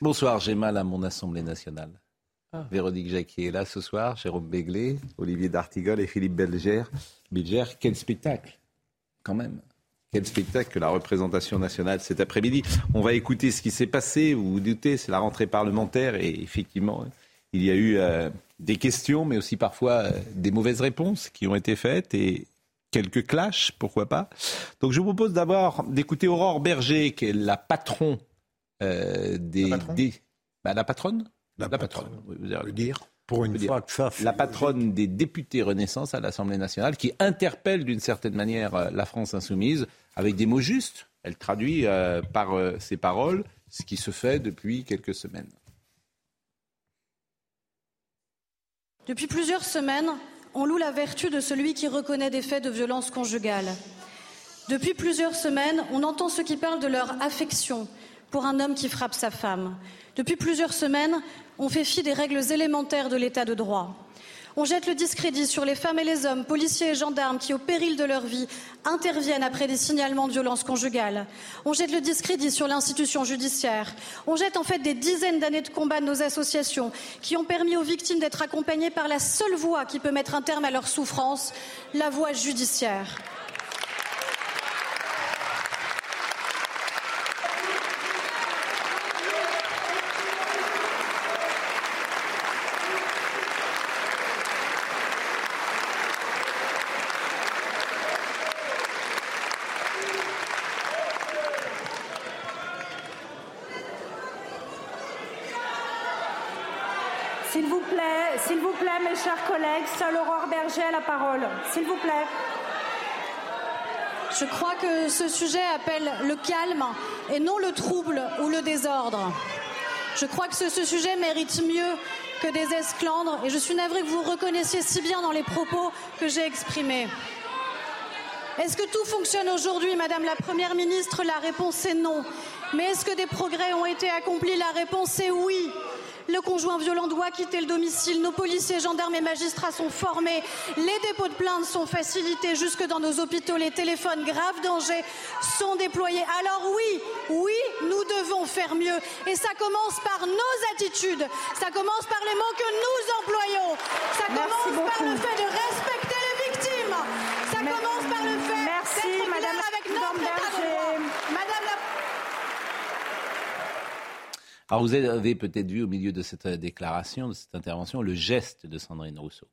Bonsoir, j'ai mal à mon Assemblée nationale. Ah. Véronique Jacquier est là ce soir, Jérôme Béglé, Olivier D'Artigol et Philippe Belger. Belger, quel spectacle, quand même. Quel spectacle que la représentation nationale cet après-midi. On va écouter ce qui s'est passé. Vous vous doutez, c'est la rentrée parlementaire et effectivement, il y a eu euh, des questions, mais aussi parfois euh, des mauvaises réponses qui ont été faites et quelques clashs, pourquoi pas. Donc je vous propose d'abord d'écouter Aurore Berger, qui est la patron euh, des, la, bah, la patronne la, patronne, vous allez dire. Pour une fois que ça La patronne des députés Renaissance à l'Assemblée nationale qui interpelle d'une certaine manière euh, la France insoumise avec des mots justes. Elle traduit euh, par euh, ses paroles ce qui se fait depuis quelques semaines. Depuis plusieurs semaines, on loue la vertu de celui qui reconnaît des faits de violence conjugale. Depuis plusieurs semaines, on entend ceux qui parlent de leur affection pour un homme qui frappe sa femme. Depuis plusieurs semaines, on fait fi des règles élémentaires de l'état de droit. On jette le discrédit sur les femmes et les hommes, policiers et gendarmes qui, au péril de leur vie, interviennent après des signalements de violences conjugales. On jette le discrédit sur l'institution judiciaire. On jette en fait des dizaines d'années de combat de nos associations qui ont permis aux victimes d'être accompagnées par la seule voie qui peut mettre un terme à leur souffrance, la voie judiciaire. Chers collègues. Seule Aurore Berger a la parole. S'il vous plaît. Je crois que ce sujet appelle le calme et non le trouble ou le désordre. Je crois que ce, sujet mérite mieux que des esclandres et je suis navrée que vous reconnaissiez si bien dans les propos que j'ai exprimés. Est-ce que tout fonctionne aujourd'hui, Madame la Première ministre? La réponse est non. Mais est-ce que des progrès ont été accomplis? La réponse est oui. Le conjoint violent doit quitter le domicile. Nos policiers, gendarmes et magistrats sont formés. Les dépôts de plainte sont facilités jusque dans nos hôpitaux. Les téléphones grave danger sont déployés. Alors oui, oui, nous devons faire mieux. Et ça commence par nos attitudes. Ça commence par les mots que nous employons. Ça commence par le fait de respecter les victimes. Ça commence par le fait d'être avec notre état de droit. Madame la alors vous avez peut-être vu au milieu de cette euh, déclaration, de cette intervention, le geste de Sandrine Rousseau.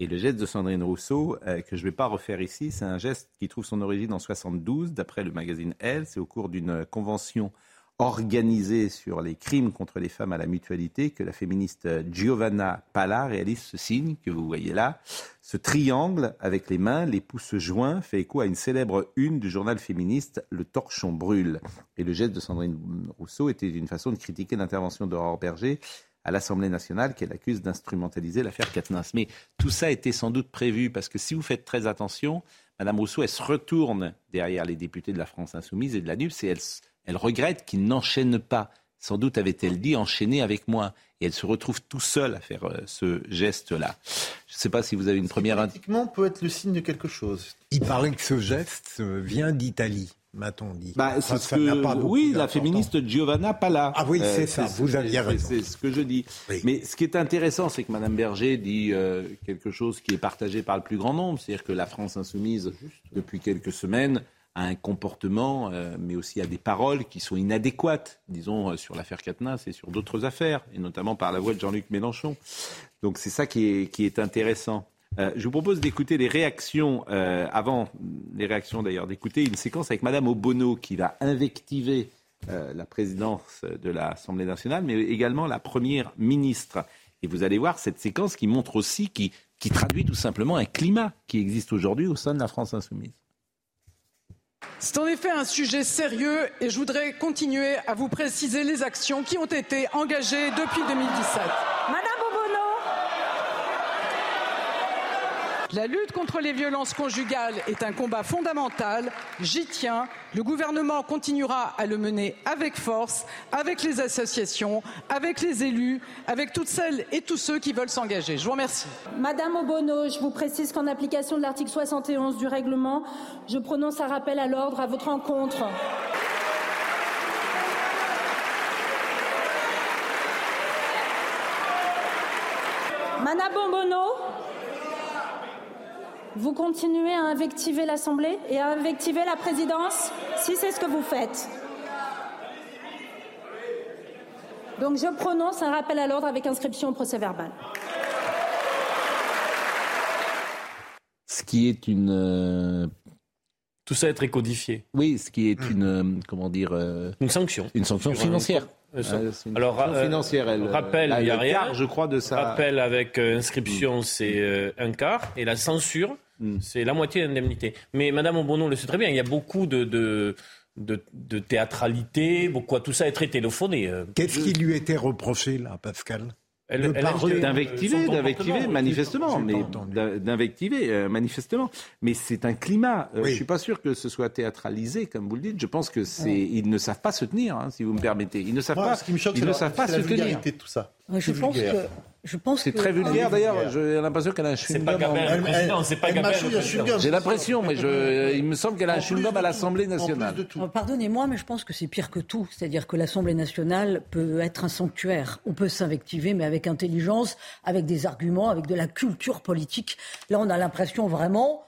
Et le geste de Sandrine Rousseau, euh, que je ne vais pas refaire ici, c'est un geste qui trouve son origine en 72, d'après le magazine Elle. C'est au cours d'une convention organisée sur les crimes contre les femmes à la mutualité que la féministe Giovanna Pala réalise ce signe que vous voyez là. Ce triangle avec les mains, les pouces joints, fait écho à une célèbre une du journal féministe Le Torchon brûle. Et le geste de Sandrine Rousseau était une façon de critiquer l'intervention d'Aurore Berger à l'Assemblée nationale qu'elle accuse d'instrumentaliser l'affaire Katniss. Mais tout ça était sans doute prévu parce que si vous faites très attention, Madame Rousseau, elle se retourne derrière les députés de la France insoumise et de la NUPS et elle elle regrette qu'il n'enchaîne pas. Sans doute avait-elle dit enchaîner avec moi. Et elle se retrouve tout seule à faire euh, ce geste-là. Je ne sais pas si vous avez une première... Politiquement, peut être le signe de quelque chose. Il paraît que ce geste euh, vient d'Italie m'a-t-on dit. Bah, c'est ce que, oui, la féministe Giovanna Pala. Ah oui, c'est euh, ça, vous aviez raison. C'est ce que je dis. Mais ce qui est intéressant, c'est que Mme Berger dit quelque chose qui est partagé par le plus grand nombre, c'est-à-dire que la France insoumise, depuis quelques semaines, à un comportement, euh, mais aussi à des paroles qui sont inadéquates, disons, euh, sur l'affaire Katnas et sur d'autres affaires, et notamment par la voix de Jean-Luc Mélenchon. Donc c'est ça qui est, intéressant. Euh, je vous propose d'écouter les réactions, avant les réactions d'ailleurs, d'écouter une séquence avec Madame Obono qui va invectiver la présidence de l'Assemblée nationale, mais également la première ministre. Et vous allez voir cette séquence qui montre aussi, qui traduit tout simplement un climat qui existe aujourd'hui au sein de la France insoumise. C'est en effet un sujet sérieux et je voudrais continuer à vous préciser les actions qui ont été engagées depuis 2017. La lutte contre les violences conjugales est un combat fondamental. J'y tiens. Le gouvernement continuera à le mener avec force, avec les associations, avec les élus, avec toutes celles et tous ceux qui veulent s'engager. Je vous remercie. Madame Obono, je vous précise qu'en application de l'article 71 du règlement, je prononce un rappel à l'ordre à votre encontre. Madame Obono vous continuez à invectiver l'Assemblée et à invectiver la présidence si c'est ce que vous faites. Donc je prononce un rappel à l'ordre avec inscription au procès verbal. Ce qui est une euh, tout ça est très codifié. Oui, ce qui est une euh, comment dire euh, une sanction. Une sanction financière. Alors, financière, elle, rappel, il y a rien. je crois, de ça. Rappel avec inscription, mm. c'est un quart, et la censure, mm. c'est la moitié d'indemnité. Mais Madame Obono le sait très bien, il y a beaucoup de, de de, théâtralité, pourquoi tout ça est très téléphoné. Euh. Qu'est-ce qui lui était reproché là, Pascal? D'invectiver, d'invectiver, manifestement, mais d'invectiver, euh, manifestement. Mais c'est un climat. Euh, je suis pas sûr que ce soit théâtralisé, comme vous le dites. Je pense que c'est, ils ne savent pas se tenir, hein, si vous me permettez. Ils ne savent pas. Ce qui me choque, ils ne savent pas se tenir. De tout ça. je pense que je pense c'est très vulgaire d'ailleurs. J'ai l'impression qu'elle a un chewing-gum. C'est pas J'ai l'impression, mais je, il me semble qu'elle a un chewing-gum à l'Assemblée nationale. Oh, pardonnez-moi, mais je pense que c'est pire que tout. C'est-à-dire que l'Assemblée nationale peut être un sanctuaire. On peut s'invectiver, mais avec intelligence, avec des arguments, avec de la culture politique. Là, on a l'impression vraiment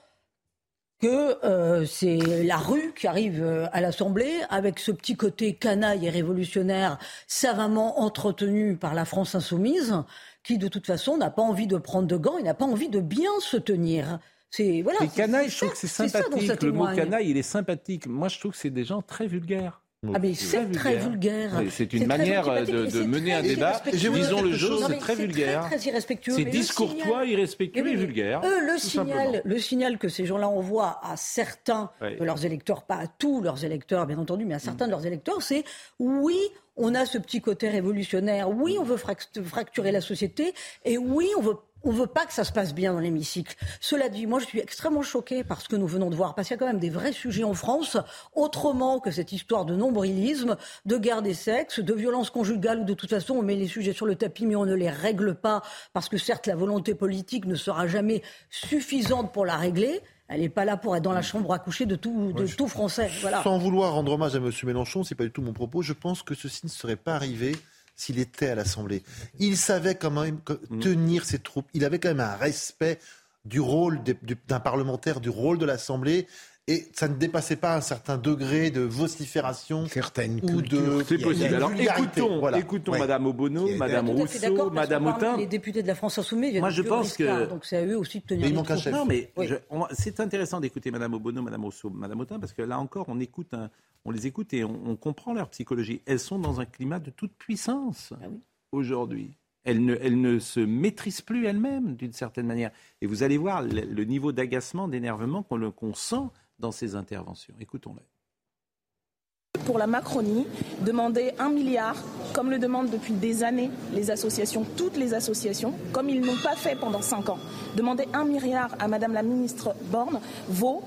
que euh, c'est la rue qui arrive euh, à l'Assemblée avec ce petit côté canaille et révolutionnaire savamment entretenu par la France insoumise qui de toute façon n'a pas envie de prendre de gants, il n'a pas envie de bien se tenir. C'est voilà. canaille, je trouve que c'est sympathique. Le mot canaille, il est sympathique. Moi, je trouve que c'est des gens très vulgaires. Ah mais c'est très vulgaire. C'est une manière de, mener un débat. Disons le jeu, c'est très vulgaire. C'est très, irrespectueux. C'est discourtois, irrespectueux et vulgaire. Eux, le signal, le signal que ces gens-là envoient à certains de leurs électeurs, pas à tous leurs électeurs, bien entendu, mais à certains de leurs électeurs, c'est oui, on a ce petit côté révolutionnaire. Oui, on veut fracturer la société. Et oui, on veut on veut pas que ça se passe bien dans l'hémicycle. Cela dit, moi je suis extrêmement choquée par ce que nous venons de voir, parce qu'il y a quand même des vrais sujets en France, autrement que cette histoire de nombrilisme, de guerre des sexes, de violence conjugale, où de toute façon on met les sujets sur le tapis mais on ne les règle pas, parce que certes la volonté politique ne sera jamais suffisante pour la régler. Elle n'est pas là pour être dans la chambre à coucher de tout, de tout Français. Voilà. Sans vouloir rendre hommage à M. Mélenchon, c'est pas du tout mon propos. Je pense que ceci ne serait pas arrivé s'il était à l'Assemblée. Il savait quand même tenir ses troupes. Il avait quand même un respect du rôle d'un parlementaire, du rôle de l'Assemblée et ça ne dépassait pas un certain degré de vocifération Certaines ou de c'est possible. Alors écoutons, écoutons Madame Obono, Madame Rousseau, Madame Autain. Les députés de la France Insoumise, moi je pense que donc c'est à eux aussi de tenir. Mais il Non, mais c'est intéressant d'écouter Madame Obono, Madame Rousseau, Madame Autain parce que là encore on écoute, on les écoute et on, comprend leur psychologie. Elles sont dans un climat de toute puissance ah aujourd'hui. Elles ne, elles ne, se maîtrisent plus elles-mêmes d'une certaine manière. Et vous allez voir le, niveau d'agacement, d'énervement qu'on sent dans ces interventions. Écoutons-le. Pour la Macronie, demander un milliard, comme le demandent depuis des années les associations, toutes les associations, comme ils n'ont pas fait pendant cinq ans, demander un milliard à Madame la ministre Borne vaut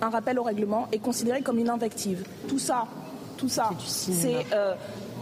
un rappel au règlement et considéré comme une invective. Tout ça, tout ça, c'est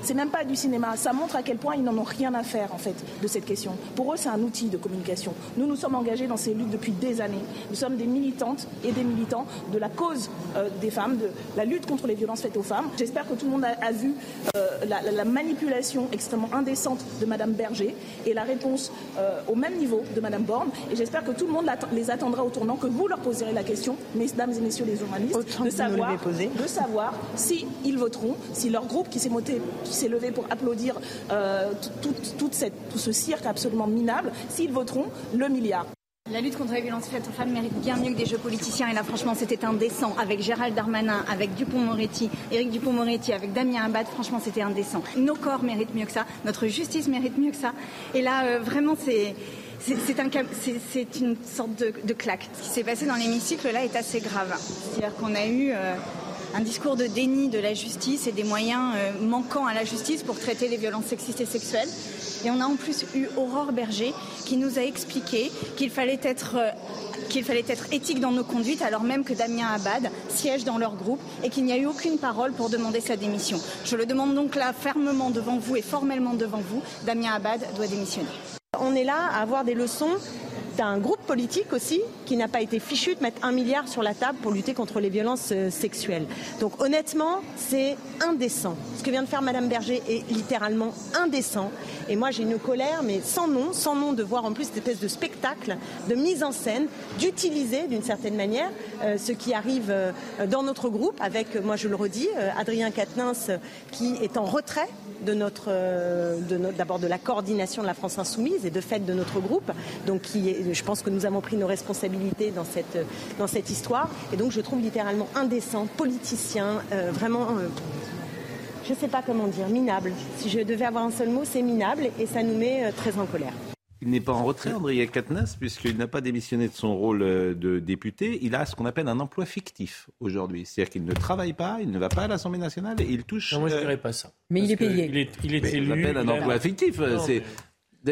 c'est même pas du cinéma. Ça montre à quel point ils n'en ont rien à faire, en fait, de cette question. Pour eux, c'est un outil de communication. Nous, nous sommes engagés dans ces luttes depuis des années. Nous sommes des militantes et des militants de la cause euh, des femmes, de la lutte contre les violences faites aux femmes. J'espère que tout le monde a, vu euh, la, manipulation extrêmement indécente de Madame Berger et la réponse euh, au même niveau de Madame Borne. Et j'espère que tout le monde les attendra au tournant, que vous leur poserez la question, mesdames et messieurs les journalistes, de savoir, de savoir si ils voteront, si leur groupe qui s'est monté s'est levé pour applaudir euh, tout, tout ce cirque absolument minable, s'ils voteront le milliard. La lutte contre les violences faites aux femmes mérite bien mieux que des jeux politiciens. Et là, franchement, c'était indécent. Avec Gérald Darmanin, avec Dupont-Moretti, Éric Dupont-Moretti, avec Damien Abad, franchement, c'était indécent. Nos corps méritent mieux que ça. Notre justice mérite mieux que ça. Et là, euh, vraiment, c'est... C'est un, une sorte de, claque. Ce qui s'est passé dans l'hémicycle là est assez grave. C'est-à-dire qu'on a eu euh, un discours de déni de la justice et des moyens euh, manquants à la justice pour traiter les violences sexistes et sexuelles. Et on a en plus eu Aurore Berger qui nous a expliqué qu'il fallait être euh, qu'il fallait être éthique dans nos conduites, alors même que Damien Abad siège dans leur groupe et qu'il n'y a eu aucune parole pour demander sa démission. Je le demande donc là fermement devant vous et formellement devant vous. Damien Abad doit démissionner. On est là à avoir des leçons as un groupe politique aussi qui n'a pas été fichu de mettre un milliard sur la table pour lutter contre les violences euh, sexuelles. Donc honnêtement, c'est indécent. Ce que vient de faire Madame Berger est littéralement indécent. Et moi, j'ai une colère, mais sans nom, sans nom de voir en plus cette espèce de spectacle, de mise en scène, d'utiliser d'une certaine manière euh, ce qui arrive euh, dans notre groupe avec, moi je le redis, Adrien Quatennens qui est en retrait de notre, d'abord de la coordination de la France insoumise et de fait de notre groupe, donc qui est, je pense que nous avons pris nos responsabilités dans cette, dans cette histoire. Et donc je trouve littéralement indécent, politicien, euh, vraiment, euh, je ne sais pas comment dire, minable. Si je devais avoir un seul mot, c'est minable et ça nous met euh, très en colère. Il n'est pas en retrait, André Katnas, puisqu'il n'a pas démissionné de son rôle de député. Il a ce qu'on appelle un emploi fictif aujourd'hui. C'est-à-dire qu'il ne travaille pas, il ne va pas à l'Assemblée nationale et il touche. Non, moi, je ne dirais pas ça. Mais il est payé. Il est, il est élu. appelle un emploi fictif. c'est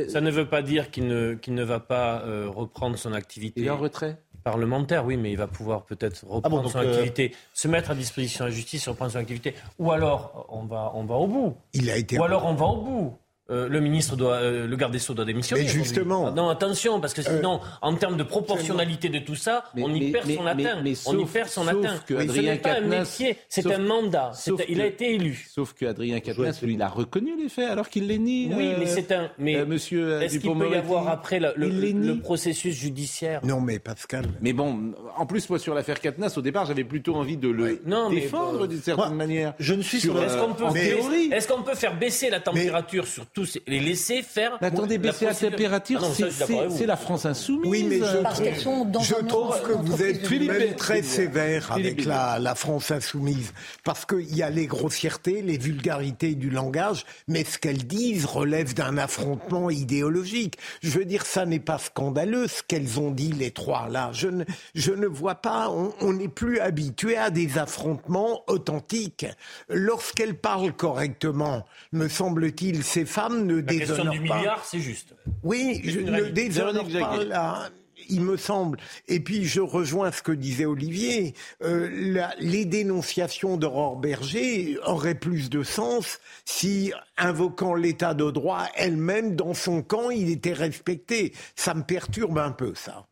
ça ne veut pas dire qu'il ne, qu'il ne va pas euh, reprendre son activité. Il est en retrait? Parlementaire, oui, mais il va pouvoir peut-être ah reprendre son euh, activité, se mettre à disposition de la justice, reprendre son activité. Ou alors, on va, on va au bout. Il a été. Ou alors, on va au bout. Euh, le ministre doit, euh, le garde des Sceaux doit démissionner. Mais justement. Non, attention, parce que euh, sinon, en termes de proportionnalité de tout ça, on y perd son atteinte. on y perd son atteinte. Que Adrien pas un métier, c'est un mandat. il a été élu. Sauf que Adrien Quatennens, lui, il a reconnu les faits alors qu'il les nie. Oui, mais c'est un. Mais monsieur est-ce qu'il peut y avoir après le, le, processus judiciaire Non, mais Pascal. Mais bon, en plus, moi, sur l'affaire Quatennens, au départ, j'avais plutôt envie de le défendre d'une certaine manière. Je ne suis sur. Est-ce qu'on peut faire baisser la température sur tous les laissés faire. attendez, baisser la, température, ah c'est la France insoumise. Oui, mais je Parce trouve, sont dans je trouve que vous êtes même très sévère avec la, la, France insoumise. Parce qu'il y a les grossièretés, les vulgarités du langage, mais ce qu'elles disent relève d'un affrontement idéologique. Je veux dire, ça n'est pas scandaleux ce qu'elles ont dit, les trois là. Je ne, je ne vois pas, on n'est plus habitué à des affrontements authentiques. Lorsqu'elles parlent correctement, me semble-t-il, ces femmes ne la question du milliard, c'est juste. Oui, je ne déshonore pas là il me semble. Et puis je rejoins ce que disait Olivier. Euh, les dénonciations d'Aurore Berger auraient plus de sens si, invoquant l'état de droit, elle-même, dans son camp, il était respecté. Ça me perturbe un peu, ça.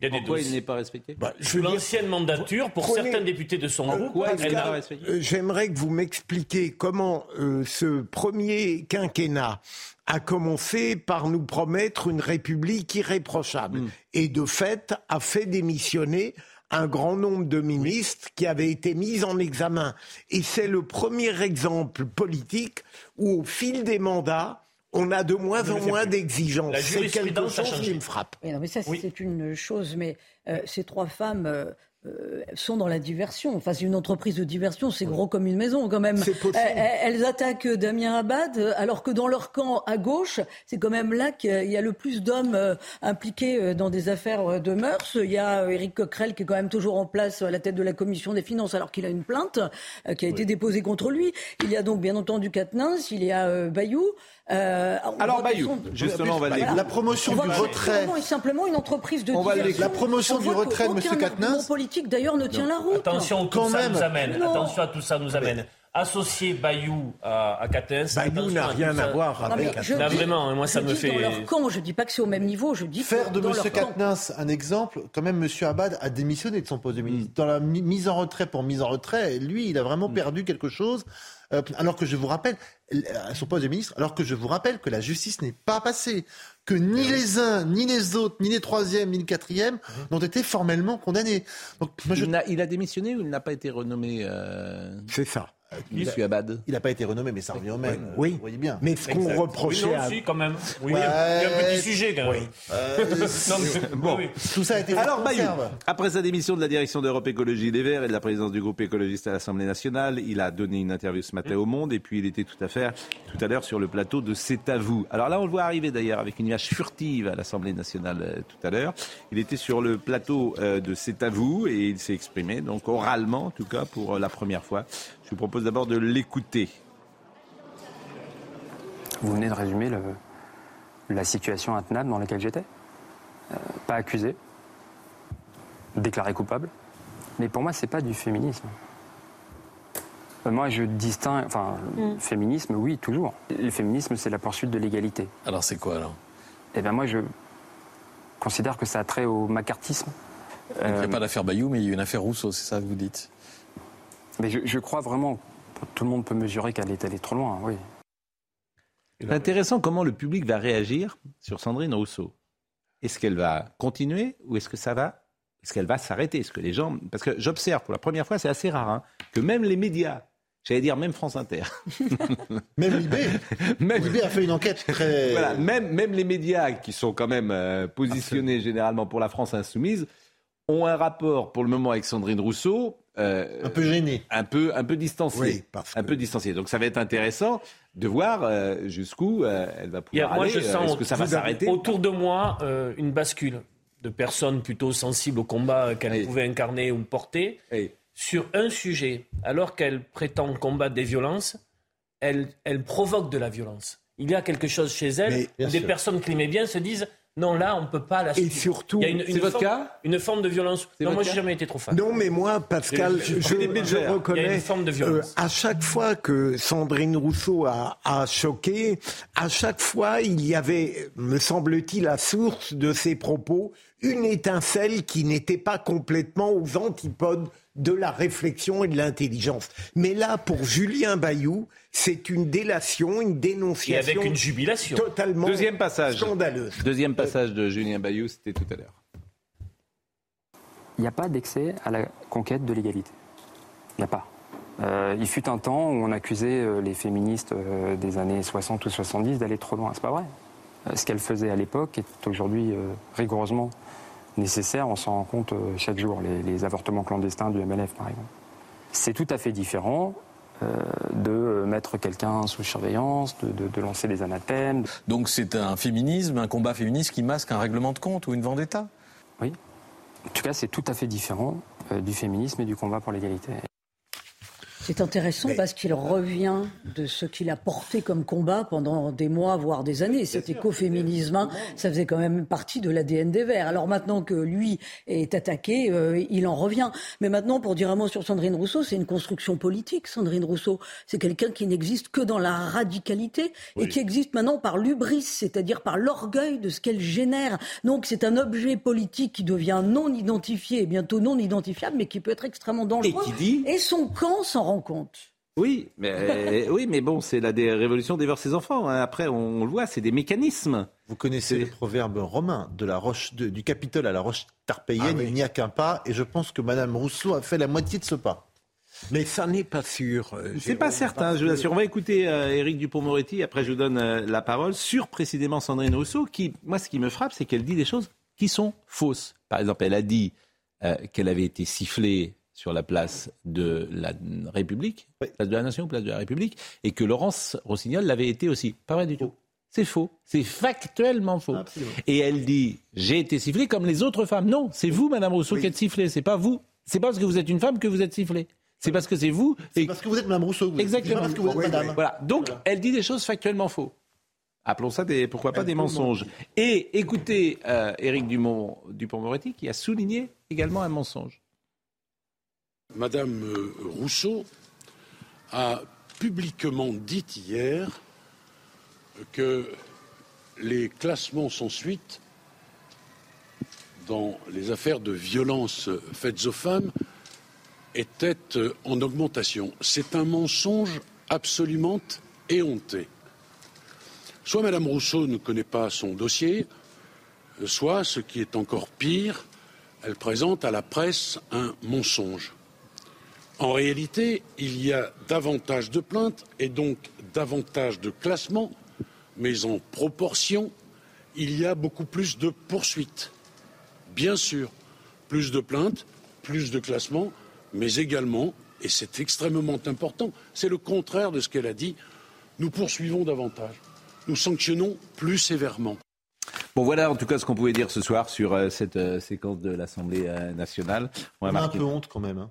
Il y a Pourquoi il n'est pas respecté bah, L'ancienne mandature, pour certains députés de son groupe, elle pas respecté. Euh, j'aimerais que vous m'expliquiez comment euh, ce premier quinquennat a commencé par nous promettre une république irréprochable hmm. et de fait a fait démissionner un grand nombre de ministres qui avaient été mis en examen. Et c'est le premier exemple politique où au fil des mandats, on a de moins en moins d'exigences. C'est quelque chose qui me frappe. Oui, non, mais ça, c'est une chose. Mais euh, ces trois femmes, euh, euh, sont dans la diversion. Enfin, c'est une entreprise de diversion, c'est gros comme une maison quand même. Elles, attaquent Damien Abad, alors que dans leur camp à gauche, c'est quand même là qu'il y a le plus d'hommes euh, impliqués dans des affaires de mœurs. Il y a Éric Coquerel qui est quand même toujours en place à la tête de la commission des finances, alors qu'il a une plainte qui a été déposée contre lui. Il y a donc bien entendu Quatennens, il y a Bayou. Euh, Alors Bayou, justement, on va voilà. La promotion du retrait. simplement une entreprise de. On va la promotion du retrait de M. Katnins. politique d'ailleurs ne tient la route. Attention, tout ça nous amène. Attention à tout ça nous amène associer Bayou à, à Bayou n'a rien à voir avec Là, vraiment, moi ça me fait. Dans leur camp, je dis pas que c'est au même niveau, je dis faire de M. Katnins un exemple. Quand même, M. Abad a démissionné de son poste de ministre. Dans la mise en retrait pour mise en retrait, lui, il a vraiment mm. perdu quelque chose. Euh, alors que je vous rappelle, à son poste de ministre, alors que je vous rappelle que la justice n'est pas passée, que ni les uns, ni les autres, ni les troisièmes, ni le quatrième mhm. n'ont été formellement condamnés. Donc, il, a, il, a, démissionné ou il n'a pas été renommé euh... C'est ça. Il n'a pas été renommé, mais ça revient au même. Oui, vous voyez bien. Mais ce qu'on reprochait. Oui, non, à... quand même. Oui, il y a un petit sujet quand même. Euh, bon, tout ça a été. Alors, Bayou, après sa démission de la direction d'Europe Écologie Les Verts et de la présidence du groupe écologiste à l'Assemblée nationale, il a donné une interview ce matin au Monde et puis il était tout à fait tout à l'heure sur le plateau de C'est à vous. Alors là, on le voit arriver d'ailleurs avec une image furtive à l'Assemblée nationale euh, tout à l'heure. Il était sur le plateau euh, de C'est à vous et il s'est exprimé, donc oralement en tout cas pour la première fois je vous propose d'abord de l'écouter. Vous venez de résumer la situation intenable dans laquelle j'étais. Euh, pas accusé, déclaré coupable. Mais pour moi, c'est pas du féminisme. Euh, moi, je distingue. Enfin, le mm. féminisme, oui, toujours. Le féminisme, c'est la poursuite de l'égalité. Alors, c'est quoi alors? Eh bien, moi, je. considère que ça a trait au macartisme. Il n'y a pas d'affaire Bayou, mais il y a une affaire Rousseau, c'est ça que vous dites? Mais je, crois vraiment, tout le monde peut mesurer qu'elle est allée trop loin, oui. C'est intéressant comment le public va réagir sur Sandrine Rousseau. Est-ce qu'elle va continuer ou est-ce que ça va Est-ce qu'elle va s'arrêter Est-ce que les gens Parce que j'observe pour la première fois, c'est assez rare, hein, que même les médias J'allais dire même France Inter. même Libé. Même... Libé a fait une enquête très. Voilà, même, même les médias qui sont quand même euh, positionnés généralement pour la France insoumise ont un rapport pour le moment avec Sandrine Rousseau. Euh, un peu gêné. Un peu, un peu distancié. Un peu distancié. Donc ça va être intéressant de voir euh, jusqu'où elle va pouvoir moi, aller. Je sens que ça va s'arrêter Autour de moi, une bascule de personnes plutôt sensibles au combat qu'elle pouvait incarner ou porter sur un sujet, alors qu'elle prétend combattre des violences, elle, elle provoque de la violence. Il y a quelque chose chez elle, des personnes qui l'aimaient bien se disent non, là, on ne peut pas la suivre. Et surtout, il y a une, votre cas? Une forme de violence. Non, moi, j'ai jamais été trop fan. Non, mais moi, Pascal, je, reconnais. Il y a une forme de violence. Euh, à chaque fois que Sandrine Rousseau a, a, choqué, à chaque fois, il y avait, me semble-t-il, la source de ses propos, une étincelle qui n'était pas complètement aux antipodes de la réflexion et de l'intelligence. Mais là, pour Julien Bayou, c'est une délation, une dénonciation. Et avec une jubilation. Totalement Deuxième passage. scandaleuse. Deuxième passage de Julien Bayou, c'était tout à l'heure. Il n'y a pas d'excès à la conquête de l'égalité. Il n'y a pas. Euh, il fut un temps où on accusait euh, les féministes euh, des années 60 ou 70 d'aller trop loin. C'est pas vrai. ce qu'elles faisaient à l'époque est aujourd'hui rigoureusement nécessaire, on s'en rend compte euh, chaque jour, les, avortements clandestins du MLF par exemple. C'est tout à fait différent euh, de mettre quelqu'un sous surveillance, de, lancer des anathèmes. Donc c'est un féminisme, un combat féministe qui masque un règlement de compte ou une vendetta? Oui. En tout cas, c'est tout à fait différent euh, du féminisme et du combat pour l'égalité. C'est intéressant parce qu'il revient de ce qu'il a porté comme combat pendant des mois, voire des années. Cet écoféminisme, ça faisait quand même partie de l'ADN des Verts. Alors maintenant que lui est attaqué, euh, il en revient. Mais maintenant, pour dire un mot sur Sandrine Rousseau, c'est une construction politique. Sandrine Rousseau, c'est quelqu'un qui n'existe que dans la radicalité et qui existe maintenant par l'ubris, c'est-à-dire par l'orgueil de ce qu'elle génère. Donc c'est un objet politique qui devient non identifié et bientôt non identifiable, mais qui peut être extrêmement dangereux. Et, qui dit... et son camp s'en compte. Oui, mais, oui, mais bon, c'est la révolution des ses enfants. Hein. Après, on, le voit, c'est des mécanismes. Vous connaissez le proverbe romain de la roche du Capitole à la roche tarpéienne, ah il n'y a qu'un pas, et je pense que Madame Rousseau a fait la moitié de ce pas. Mais ça n'est pas sûr. Euh, c'est pas certain, je vous assure. On va écouter euh, Éric Dupont-Moretti, après je vous donne euh, la parole, sur précisément Sandrine Rousseau, qui, moi, ce qui me frappe, c'est qu'elle dit des choses qui sont fausses. Par exemple, elle a dit qu'elle avait été sifflée sur la place de la République, place de la Nation, place de la République, et que Laurence Rossignol l'avait été aussi. Pas vrai du tout. C'est faux. C'est factuellement faux. Et elle dit j'ai été sifflée comme les autres femmes. Non, c'est vous, Madame Rousseau, qui êtes sifflée. C'est pas vous. C'est pas parce que vous êtes une femme que vous êtes sifflée. C'est parce que c'est vous. C'est parce que vous êtes Madame Rousseau. Exactement. Parce que vous êtes Madame. Voilà. Donc, elle dit des choses factuellement faux. Appelons ça des, pourquoi pas des mensonges. Et écoutez euh, Éric Dumont, Dupont-Moretti qui a souligné également un mensonge. Madame euh, Rousseau a publiquement dit hier que les classements sans suite dans les affaires de violences faites aux femmes étaient euh, en augmentation. C'est un mensonge absolument éhonté. Soit Madame Rousseau ne connaît pas son dossier, soit, ce qui est encore pire, elle présente à la presse un mensonge. En réalité, il y a davantage de plaintes et donc davantage de classements, mais en proportion, il y a beaucoup plus de poursuites. Bien sûr, plus de plaintes, plus de classements, mais également, et c'est extrêmement important, c'est le contraire de ce qu'elle a dit, nous poursuivons davantage, nous sanctionnons plus sévèrement. Bon, voilà en tout cas ce qu'on pouvait dire ce soir sur euh, cette euh, séquence de l'Assemblée euh, nationale. On, a, un peu honte quand même. Hein.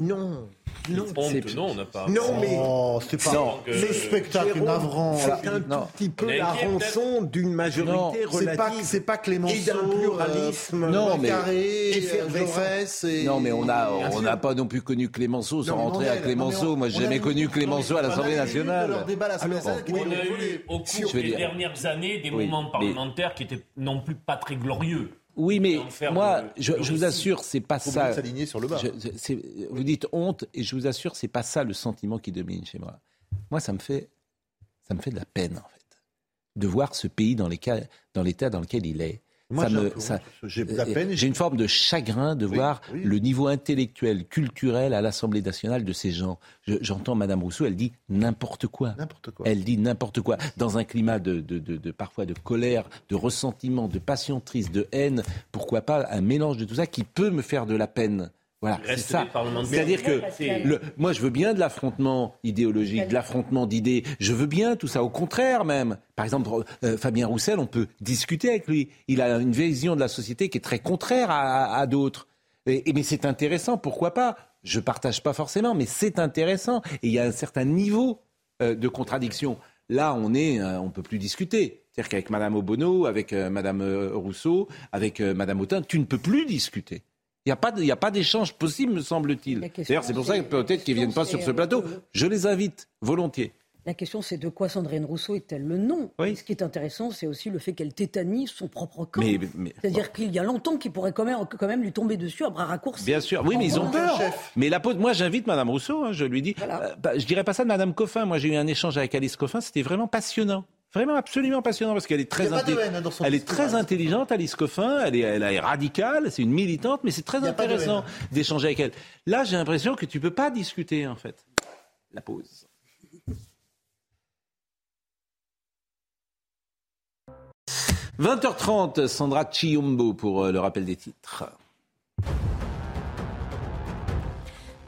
Non. Non, honte, non, on n'a pas. Non, mais Oh, c'est pas Non. le spectacle Jérôme, navrant. C'est un Non. tout petit peu la rançon d'une majorité C'est pas, relative c'est pas Clémenceau, et d'un pluralisme euh, Non, mais- Poincaré, effervescent. Et... Non, mais on a, on n'a pas non plus connu Clémenceau sans Non, rentrer non, à Clémenceau. non, Moi, j'ai jamais connu non, Clémenceau à l'Assemblée nationale. leur débat à l'Assemblée nationale qui On a eu au cours des dernières années des moments parlementaires qui étaient non plus pas très glorieux. Oui, mais moi, je, vous assure, c'est pas Faut ça. bien s'aligner sur le bas. Je- je- c'est- vous dites honte, et je vous assure, c'est pas ça le sentiment qui domine chez moi. Moi, ça me fait, ça me fait de la peine en fait, de voir ce pays dans l'état dans, l'état dans lequel il est. Moi, j'ai un peine J'ai une forme de chagrin de Oui, voir oui. le niveau intellectuel, culturel à l'Assemblée nationale de ces gens. Je- J'entends Madame Rousseau, elle dit n'importe quoi. N'importe quoi. Elle dit n'importe quoi. Dans un climat de, de- de- de- parfois de colère, de ressentiment, de passion triste, de haine, pourquoi pas un mélange de tout ça qui peut me faire de la peine. Voilà, Il c'est ça. C'est-à-dire que le- moi, je veux bien de l'affrontement idéologique, de l'affrontement d'idées. Je veux bien tout ça. Au contraire, même. Par exemple, euh, Fabien Roussel, on peut discuter avec lui. Il a une vision de la société qui est très contraire à, à d'autres. Et, et- mais c'est intéressant. Pourquoi pas? Je partage pas forcément, mais c'est intéressant. Et il y a un certain niveau euh, de contradiction. Là, on est, euh, on peut plus discuter. C'est-à-dire qu'avec Madame Obono, avec euh, Madame Rousseau, avec euh, Madame Autain, tu ne peux plus discuter. Il n'y a pas, de- il y a pas d'échange possible, me semble-t-il. D'ailleurs, c'est pour ça que peut-être qu'ils ne viennent pas sur ce plateau. euh, Je les invite volontiers. La question, c'est de quoi Sandrine Rousseau est-elle le nom Oui. Ce qui est intéressant, c'est aussi le fait qu'elle tétanise son propre. Mais, mais- C'est-à-dire qu'il y a longtemps qu'il pourrait quand même, quand même lui tomber dessus à bras raccourcis. Bien sûr, oui, mais ils ont peur. chef. Mais la pause, moi, j'invite Madame Rousseau. hein, je lui dis, euh, bah, je dirais pas ça de Madame Coffin. Moi, j'ai eu un échange avec Alice Coffin. C'était vraiment passionnant. Vraiment absolument passionnant parce qu'elle est très, hein, elle est très Alice intelligente, Alice Coffin. Elle est, elle est radicale, c'est une militante, mais c'est très intéressant d'échanger avec elle. Là, j'ai l'impression que tu peux pas discuter en fait. La pause. « 20h30, Sandra Chiombo pour euh, le rappel des titres.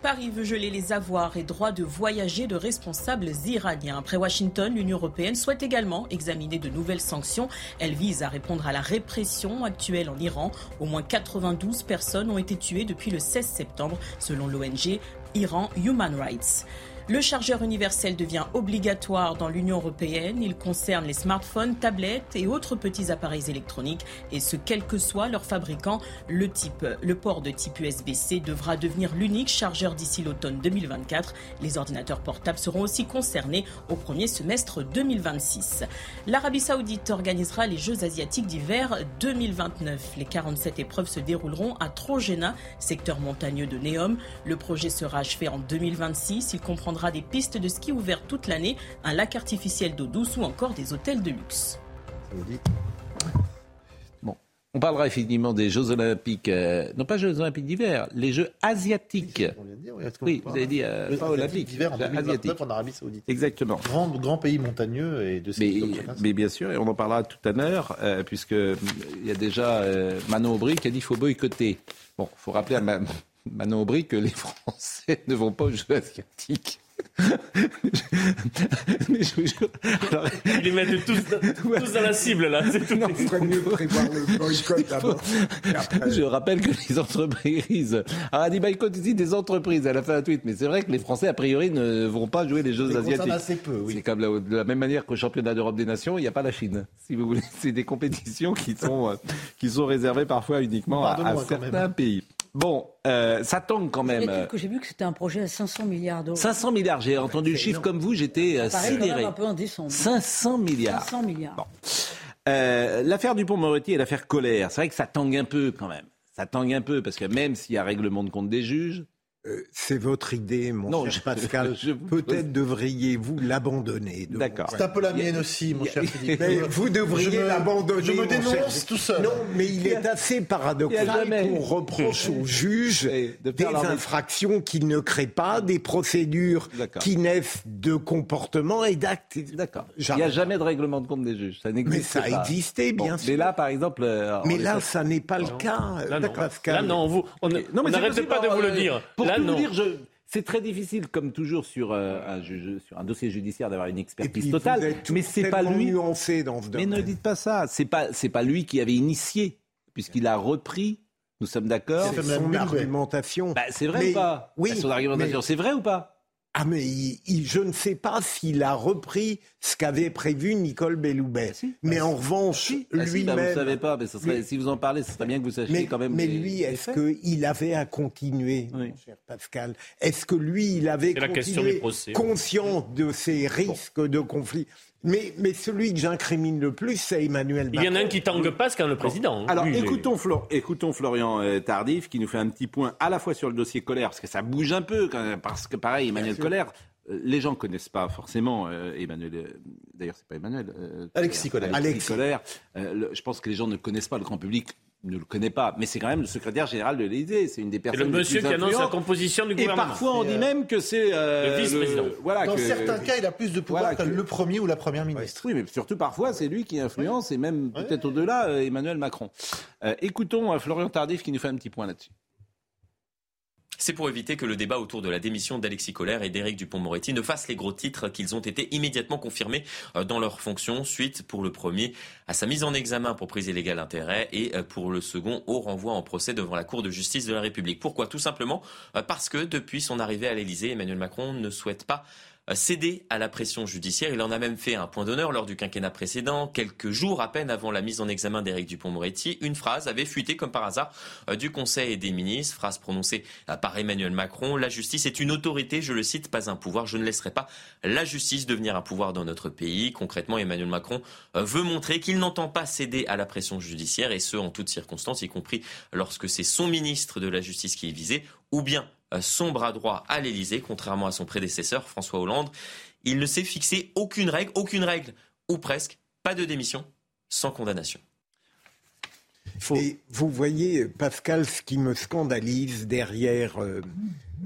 Paris veut geler les avoirs et droits de voyager de responsables iraniens. Après Washington, l'Union européenne souhaite également examiner de nouvelles sanctions. Elle vise à répondre à la répression actuelle en Iran. Au moins 92 personnes ont été tuées depuis le 16 septembre, selon l'ONG Iran Human Rights. Le chargeur universel devient obligatoire dans l'Union européenne. Il concerne les smartphones, tablettes et autres petits appareils électroniques. Et ce, quel que soit leur fabricant, le, port de type USB-C devra devenir l'unique chargeur d'ici l'automne 2024. Les ordinateurs portables seront aussi concernés au premier semestre 2026. L'Arabie saoudite organisera les Jeux asiatiques d'hiver 2029. Les 47 épreuves se dérouleront à Trojena, secteur montagneux de Neom. Le projet sera achevé en 2026. Il comprendra des pistes de ski ouvertes toute l'année, un lac artificiel d'eau douce ou encore des hôtels de luxe. Bon, on parlera effectivement des Jeux Olympiques, euh, non pas Jeux Olympiques d'hiver, les Jeux asiatiques. Oui, vous avez dit euh, pas Asiatique olympiques, d'hiver en Jeux 2029 asiatiques. en Arabie Saoudite. Exactement. Grand, grand pays montagneux et de ski, Mais, bien sûr, et on en parlera tout à l'heure, euh, puisque euh, il y a déjà euh, Manon Aubry qui a dit qu'il faut boycotter. Bon, il faut rappeler à Ma- Manon Aubry que les Français ne vont pas aux Jeux asiatiques. mais je vous jure. alors- Ils les mettent tous, tous dans la cible, là. C'est tout. Il ferait mieux prévoir le boycott d'abord. et après- Je rappelle que les entreprises. Alors, elle dit boycott ici des entreprises. Elle a fait un tweet, mais c'est vrai que les Français, a priori, ne vont pas jouer les Jeux Les asiatiques. assez peu, oui. C'est comme la- de la même manière qu'au championnat d'Europe des Nations, il n'y a pas la Chine. Si vous voulez, c'est des compétitions qui sont, euh, qui sont réservées parfois uniquement à, à certains pays. Bon, euh, ça tangue quand même. J'ai vu que c'était un projet à 500 milliards d'euros. 500 milliards, j'ai entendu le chiffre comme vous, j'étais euh, sidéré. même un peu indécent. 500 milliards. 500 milliards. Euh, l'affaire du pont Moretti et l'affaire Colère, c'est vrai que ça tangue un peu quand même. Ça tangue un peu parce que même s'il y a règlement de compte des juges, Euh, c'est votre idée, mon Non, cher Pascal. je Peut-être devriez-vous l'abandonner. de D'accord. C'est un peu la mienne aussi, mon cher Philippe. Mais vous devriez Je me- l'abandonner. Je me mon cher dénonce tout seul. Non, mais il est assez paradoxal qu'on reproche aux juges de des infractions qu'ils ne créent pas, des procédures qui naissent de comportements et d'actes. D'accord. Il n'y a jamais de règlement de compte des juges. Ça n'existe Mais ça pas. a existé, bien Bon, sûr. Mais là, par exemple. euh, Mais là, ça n'est pas le cas, Là, non. Pascal. Là, non, vous, on possible, pas de vous le euh, dire. Pour Là, tout non. vous dire, je- c'est très difficile, comme toujours sur, euh, un, juge- sur un dossier judiciaire, d'avoir une expertise puis, totale. Mais c'est pas lui. nuancé dans ce Mais ne dites pas ça. C'est pas, c'est pas lui qui avait initié, puisqu'il a repris Nous sommes d'accord. C'est son argumentation. Bah, c'est vrai ou pas? Oui. Son argumentation, c'est vrai ou pas? Ah mais je ne sais pas s'il a repris ce qu'avait prévu Nicole Belloubet. Ah, mais bah, en revanche, bah, si, bah, lui-même... vous ne savez pas, mais ça serait, si vous en parlez, ce serait bien que vous sachiez mais, quand même. Mais les, lui, est-ce qu'il avait à continuer, mon cher Pascal? Est-ce que lui, il avait C'est la question du continué procès. conscient de ces risques de conflit? Mais, mais celui que j'incrimine le plus, c'est Emmanuel Macron. Il y en a un qui tangue pas, c'est quand le président. hein. Alors écoutons, Flor- écoutons Florian euh, Tardif qui nous fait un petit point à la fois sur le dossier Colère, parce que ça bouge un peu, quand même, parce que pareil, Emmanuel Colère, euh, les gens ne connaissent pas forcément euh, Emmanuel, euh, d'ailleurs c'est pas Emmanuel, euh, Alexis Colère. Alexis Alexis. Colère. Euh, le- je pense que les gens ne connaissent pas, le grand public ne le connaît pas, mais c'est quand même le secrétaire général de l'Élysée, c'est une des C'est personnes le les monsieur plus qui annonce la composition du Et gouvernement. parfois on dit même que c'est euh, Le vice-président. Voilà, Dans que- certains cas, il a plus de pouvoir Voilà, que que- le premier ou la première ministre. oui, mais surtout parfois, c'est lui qui influence et même peut-être au-delà euh, Emmanuel Macron. Euh, écoutons euh, Florian Tardif qui nous fait un petit point là-dessus. C'est pour éviter que le débat autour de la démission d'Alexis Collère et d'Éric Dupont-Moretti ne fasse les gros titres qu'ils ont été immédiatement confirmés euh, dans leurs fonctions suite pour le premier à sa mise en examen pour prise illégale d'intérêt et euh, pour le second au renvoi en procès devant la Cour de justice de la République. Pourquoi? Tout simplement euh, parce que depuis son arrivée à l'Élysée, Emmanuel Macron ne souhaite pas euh, céder à la pression judiciaire. Il en a même fait un point d'honneur lors du quinquennat précédent. Quelques jours à peine avant la mise en examen d'Éric Dupont-Moretti, une phrase avait fuité comme par hasard euh, du Conseil des ministres, phrase prononcée euh, par Emmanuel Macron. La justice est une autorité, je le cite, pas un pouvoir. Je ne laisserai pas la justice devenir un pouvoir dans notre pays. Concrètement, Emmanuel Macron veut montrer qu'il n'entend pas céder à la pression judiciaire et ce, en toutes circonstances, y compris lorsque c'est son ministre de la Justice qui est visé ou bien son bras droit à l'Élysée, contrairement à son prédécesseur François Hollande. Il ne s'est fixé aucune règle, aucune règle, ou presque, pas de démission sans condamnation. Et vous voyez, Pascal, ce qui me scandalise derrière euh,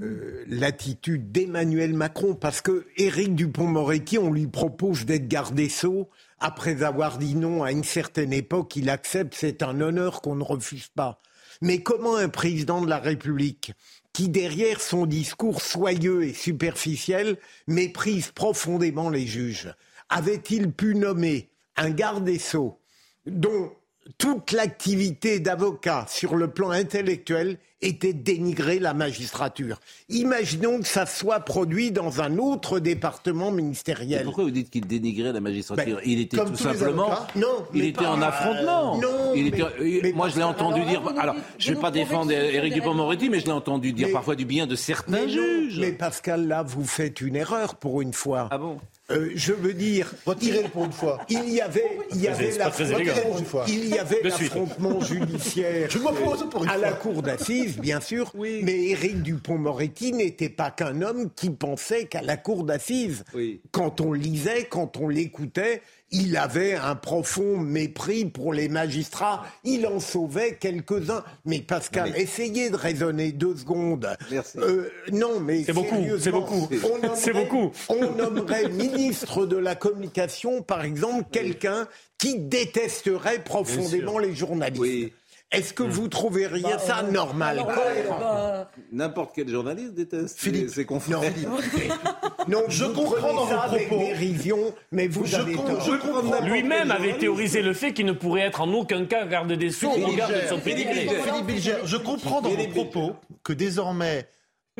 euh, l'attitude d'Emmanuel Macron, parce que Éric Dupont-Moretti, on lui propose d'être garde des Sceaux. Après avoir dit non à une certaine époque, il accepte, c'est un honneur qu'on ne refuse pas. Mais comment un président de la République, qui derrière son discours soyeux et superficiel, méprise profondément les juges, avait-il pu nommer un garde des Sceaux dont toute l'activité d'avocat sur le plan intellectuel était dénigrer la magistrature. Imaginons que ça soit produit dans un autre département Et ministériel. pourquoi vous dites qu'il dénigrait la magistrature Ben, Il était tout simplement. Non, il était en affrontement. euh, non, Il mais- était- mais moi, je l'ai entendu alors, dire. vous Alors, je ne vais pas défendre Éric Dupond-Moretti, mais je l'ai entendu dire Mais- parfois du bien de certains juges. Mais Pascal, là, vous faites une erreur pour une fois. Ah bon? Euh, je veux dire, Retirez-le pour une fois. il y avait, il y avait l'affrontement- Pour une fois. il y avait De suite. l'affrontement judiciaire Je m'oppose pour une à fois. la cour d'assises, bien sûr. Mais Éric Dupont-Moretti n'était pas qu'un homme qui pensait qu'à la cour d'assises. Oui. Quand on lisait, quand on l'écoutait, il avait un profond mépris pour les magistrats. Il en sauvait quelques-uns. Mais Pascal, mais- essayez de raisonner deux secondes. Merci. Euh, non, mais C'est beaucoup, sérieusement, c'est beaucoup. on nommerait- C'est beaucoup. On nommerait ministre de la communication, par exemple, quelqu'un qui détesterait profondément les journalistes. Oui. Est-ce que vous trouveriez Bah, ça euh, normal cohérent bah, N'importe quel journaliste déteste Philippe. ses Non, confrères. non, Je comprends dans vos propos. dérision, mais vous Je avez com- tort. je comprends. Lui-même avait théorisé le fait qu'il ne pourrait être en aucun cas garde des Sceaux au regard de son Philippe Philippe Bilger, je comprends dans vos propos que désormais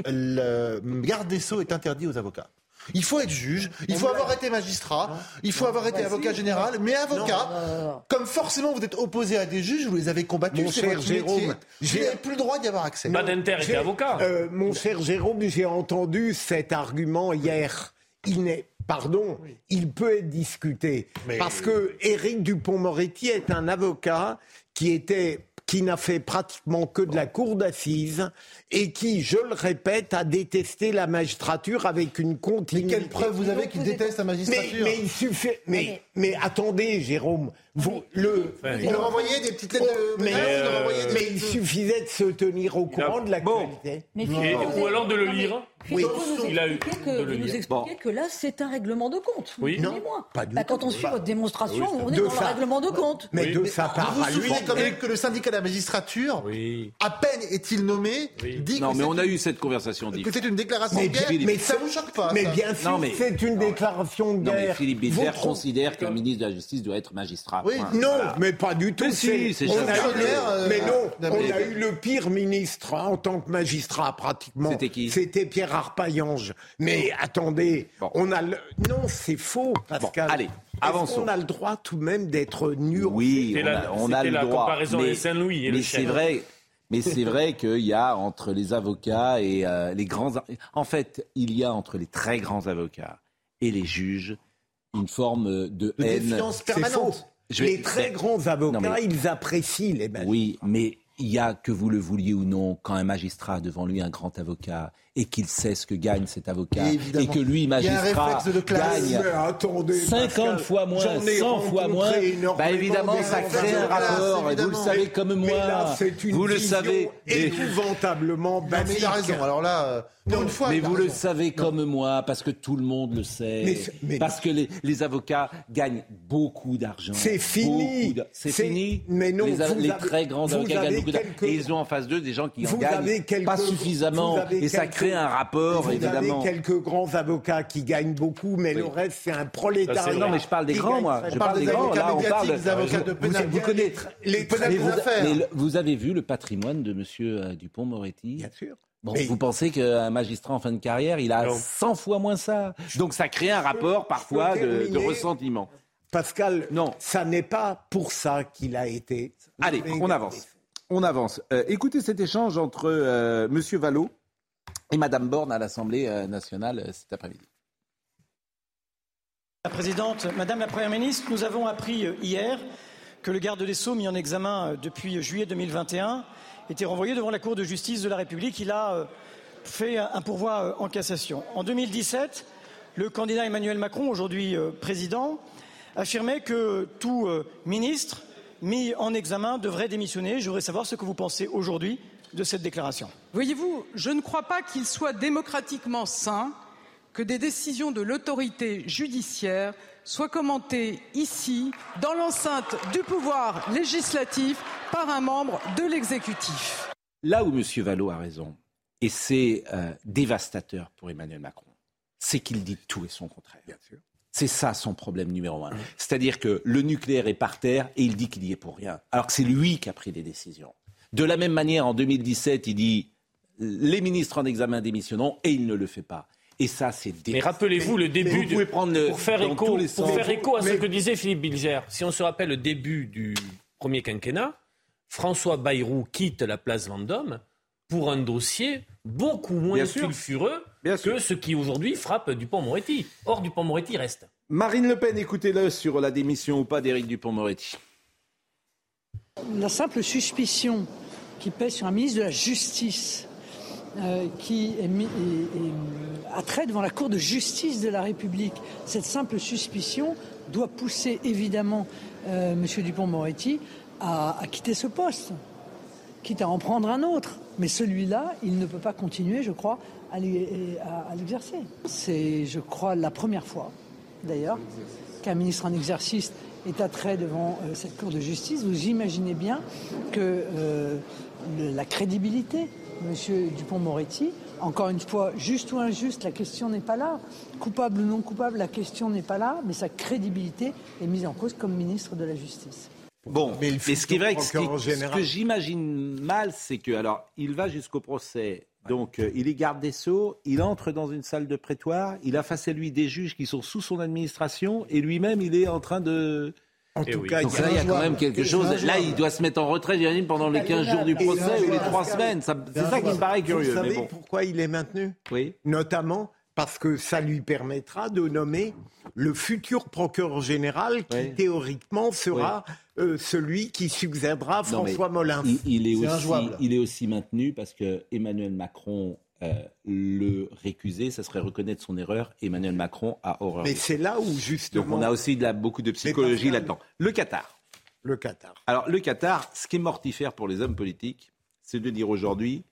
le garde des Sceaux est interdit aux avocats. Il faut être juge, il faut avoir été magistrat, il faut avoir été avocat général, mais avocat, comme forcément vous êtes opposé à des juges, vous les avez combattus, Mon c'est cher votre métier, Jérôme, vous j'ai- n'avez plus le droit d'y avoir accès. Badinter était J'ai- avocat. euh, mon cher Jérôme, j'ai entendu cet argument hier. Il n'est, pardon, il peut être discuté. Mais- parce que Éric Dupont-Moretti est un avocat qui était qui n'a fait pratiquement que de la cour d'assises et qui, je le répète, a détesté la magistrature avec une Mais continuité. quelle preuve vous avez qu'il déteste la Mais, magistrature mais il suffit. Mais, mais attendez, Jérôme, vous, le. Il leur envoyait des petites lettres de mais, il mais il suffisait de se tenir au courant de l'actualité. mais vous ou alors de le mais lire. Oui. vous Il a eu de que, le vous nous lire. expliquez que là, c'est un règlement de compte. Oui. Vous Non, pas du Bah, tout. Quand on suit Bah, votre démonstration, on est de dans ça. le règlement de compte. Mais Oui. de sa part Vous à lui. souffrez quand même que le syndicat la magistrature, à peine est-il nommé, dit non, que mais on a eu cette conversation. que c'est une déclaration de guerre. mais ça vous choque pas Mais ça bien sûr, Non, mais- c'est une déclaration de Non, mais guerre. Philippe Bilger trouvez- considère qu'un ministre de la Justice doit être magistrat. Oui, Point. Non, Voilà. mais pas du tout. Mais si, c'est on a eu le- Euh, Mais non, on mais- a eu le pire ministre hein, en tant que magistrat pratiquement. C'était qui C'était Pierre Arpaillange. Mais attendez, Bon. on a le... non, c'est faux, Pascal. allez, avançons. qu'on a le droit tout de même d'être nu Oui, on a, la- on a le la droit. comparaison mais Saint-Louis et le mais c'est vrai. Mais c'est vrai qu'il y a entre les avocats et euh, les grands. En fait, il y a entre les très grands avocats et les juges une forme de, De haine. défiance C'est faux. permanente. Je vais- Les très grands avocats, Non, mais- ils apprécient les magistrats. Oui, mais il y a, que vous le vouliez ou non, quand un magistrat a devant lui un grand avocat et qu'il sait ce que gagne cet avocat et que lui, magistrat, de gagne attendez, 50 Pascal, fois moins, j'en ai 100 fois moins, bah évidemment, ça crée un rapport. Vous le savez comme moi. Là, c'est une vous le savez. Épouvantablement basique. il a raison. Alors là, euh, pour une fois, mais vous le savez comme moi, parce que tout le monde le sait. Mais c'est- mais- parce que les, les avocats gagnent beaucoup d'argent. C'est fini. C'est fini. mais non, Les, vous les avez- très grands avocats gagnent beaucoup d'argent. Et ils ont en face d'eux des gens qui en gagnent pas suffisamment. Et ça quelques- un rapport, Vous évidemment. avez quelques grands avocats qui gagnent beaucoup, mais le reste, c'est un prolétariat. Non, mais je parle des grands, moi. Je parle des des grands. avocats Là, on parle. médiatiques, des avocats de vous, pénal- vous connaissez. les Mais pénales vous, affaires. mais le- vous avez vu le patrimoine de Monsieur euh, Dupont-Moretti? Bien sûr. Bon, Mais- vous pensez qu'un magistrat en fin de carrière, il a Non. 100 fois moins ça? Donc ça crée un rapport parfois de, ressentiment. Pascal, Non. ça n'est pas pour ça qu'il a été. Allez, on avance. On avance. Euh, écoutez cet échange entre euh, Monsieur Vallot Madame Borne à l'Assemblée euh, nationale euh, cet après-midi. La présidente, Madame la Première ministre, nous avons appris euh, hier que le garde des Sceaux, mis en examen depuis juillet 2021, était renvoyé devant la Cour de justice de la République. Il a fait un pourvoi en cassation. En 2017, le candidat Emmanuel Macron, aujourd'hui président, affirmait que tout ministre mis en examen devrait démissionner. Je voudrais savoir ce que vous pensez aujourd'hui de cette déclaration. Voyez-vous, je ne crois pas qu'il soit démocratiquement sain que des décisions de l'autorité judiciaire soient commentées ici, dans l'enceinte du pouvoir législatif, par un membre de l'exécutif. Là où Monsieur Vallot a raison, et c'est euh, dévastateur pour Emmanuel Macron, c'est qu'il dit tout et son contraire. C'est ça son problème numéro un. C'est-à-dire que le nucléaire est par terre et il dit qu'il y est pour rien, alors que c'est lui qui a pris les décisions. De la même manière, en 2017, il dit les ministres en examen démissionnons et il ne le fait pas. Et ça, c'est Mais rappelez-vous le début. vous de- pouvez prendre le- pour faire écho, pour faire à ce Mais- que disait Philippe Bilger. Si on se rappelle le début du premier quinquennat, François Bayrou quitte la place Vendôme pour un dossier beaucoup moins Bien sulfureux Bien que ce qui aujourd'hui frappe Dupont-Moretti. Or, Dupont-Moretti reste. Marine Le Pen, écoutez-le sur la démission ou pas d'Éric Dupont-Moretti. La simple suspicion qui pèse sur un ministre de la Justice euh, qui est mis, trait devant la Cour de justice de la République, cette simple suspicion doit pousser évidemment euh, M. Dupont-Moretti à, quitter ce poste, quitte à en prendre un autre. Mais celui-là, il ne peut pas continuer, je crois, à l'exercer. C'est, je crois, la première fois, d'ailleurs, qu'un ministre en exercice est attrait devant euh, cette Cour de justice. Vous imaginez bien que euh, le- la crédibilité de M. Dupont-Moretti, encore une fois, juste ou injuste, la question n'est pas là. Coupable ou non coupable, la question n'est pas là, mais sa crédibilité est mise en cause comme ministre de la Justice. Bon, mais, ce qui est vrai, ce, que j'imagine mal, c'est que, alors, il va jusqu'au procès, donc euh, il est garde des Sceaux, il entre dans une salle de prétoire, il a face à lui des juges qui sont sous son administration, et lui-même, il est en train de... En Eh tout oui. cas, Donc il y a là, il y a quand même quelque chose. Là, jouable. il doit se mettre en retrait, j'imagine, pendant les 15 jours du procès ou les jouable. 3 semaines. C'est ça qui me paraît curieux. Vous mais savez bon. pourquoi il est maintenu? Oui. Notamment parce que ça lui permettra de nommer le futur procureur général qui Oui. théoriquement sera euh, celui qui succédera à François Molins. Il, il est aussi, injouable. il est aussi maintenu parce que Emmanuel Macron euh, le récusait, ça serait reconnaître son erreur. Emmanuel Macron a horreur. Mais c'est là où justement Donc on a aussi de la- beaucoup de psychologie là-dedans. Le Qatar. le Qatar. Alors le Qatar, ce qui est mortifère pour les hommes politiques, c'est de dire aujourd'hui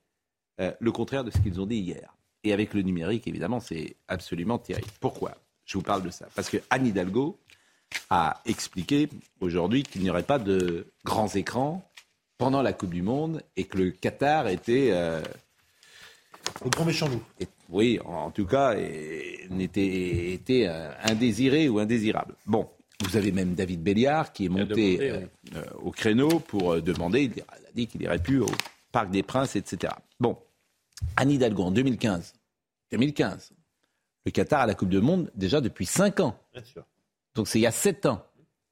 euh, le contraire de ce qu'ils ont dit hier. Et avec le numérique, évidemment, c'est absolument terrible. Pourquoi? Je vous parle de ça. Parce que Anne Hidalgo a expliqué aujourd'hui qu'il n'y aurait pas de grands écrans pendant la Coupe du Monde et que le Qatar était. Euh, le grand méchant loup. oui, en, tout cas, n'était était euh, indésiré ou indésirable. Bon, vous avez même David Béliard qui est monté euh, au créneau pour demander. Il a dit qu'il irait plus au Parc des Princes, etc. Bon, Anne Hidalgo en 2015. 2015. Le Qatar a la Coupe du Monde déjà depuis 5 ans. Donc c'est il y a 7 ans.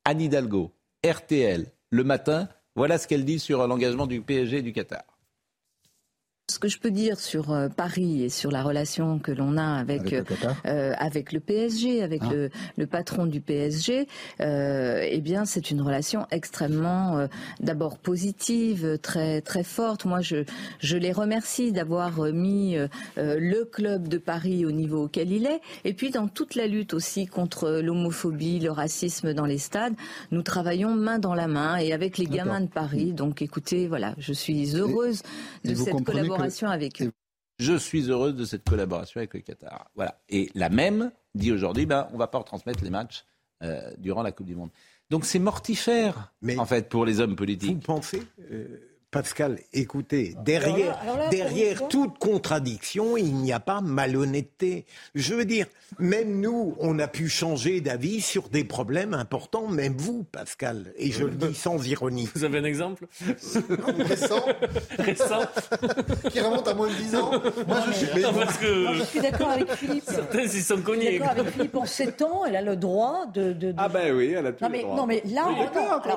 Anne Hidalgo, RTL, le matin, voilà ce qu'elle dit sur l'engagement du PSG et du Qatar. Ce que je peux dire sur euh, Paris et sur la relation que l'on a avec avec le, euh, avec le PSG, avec ah. le, le, patron du PSG, euh, eh bien c'est une relation extrêmement euh, d'abord positive, très très forte. Moi je je les remercie d'avoir mis le club de Paris au niveau auquel il est, et puis dans toute la lutte aussi contre l'homophobie, le racisme dans les stades, nous travaillons main dans la main et avec les gamins de Paris. Donc écoutez, voilà, je suis heureuse de cette collaboration avec eux. Je suis heureuse de cette collaboration avec le Qatar. Voilà. Et la même dit aujourd'hui, ben, on ne va pas retransmettre les matchs euh, durant la Coupe du Monde. Donc c'est mortifère, Mais en fait, pour les hommes politiques. Vous pensez euh, Pascal, écoutez, derrière, derrière toute contradiction, il n'y a pas malhonnêteté. Je veux dire, même nous, on a pu changer d'avis sur des problèmes importants, même vous, Pascal, et je le dis sans ironie. Vous avez un exemple Récent Récent Qui remonte à moins de 10 ans Moi, je suis, je suis d'accord avec Philippe. Certains s'y sont cognés. Je suis d'accord avec Philippe. En 7 ans, elle a le droit de... de, Ah ben oui, elle a tout non, mais, Non, mais là,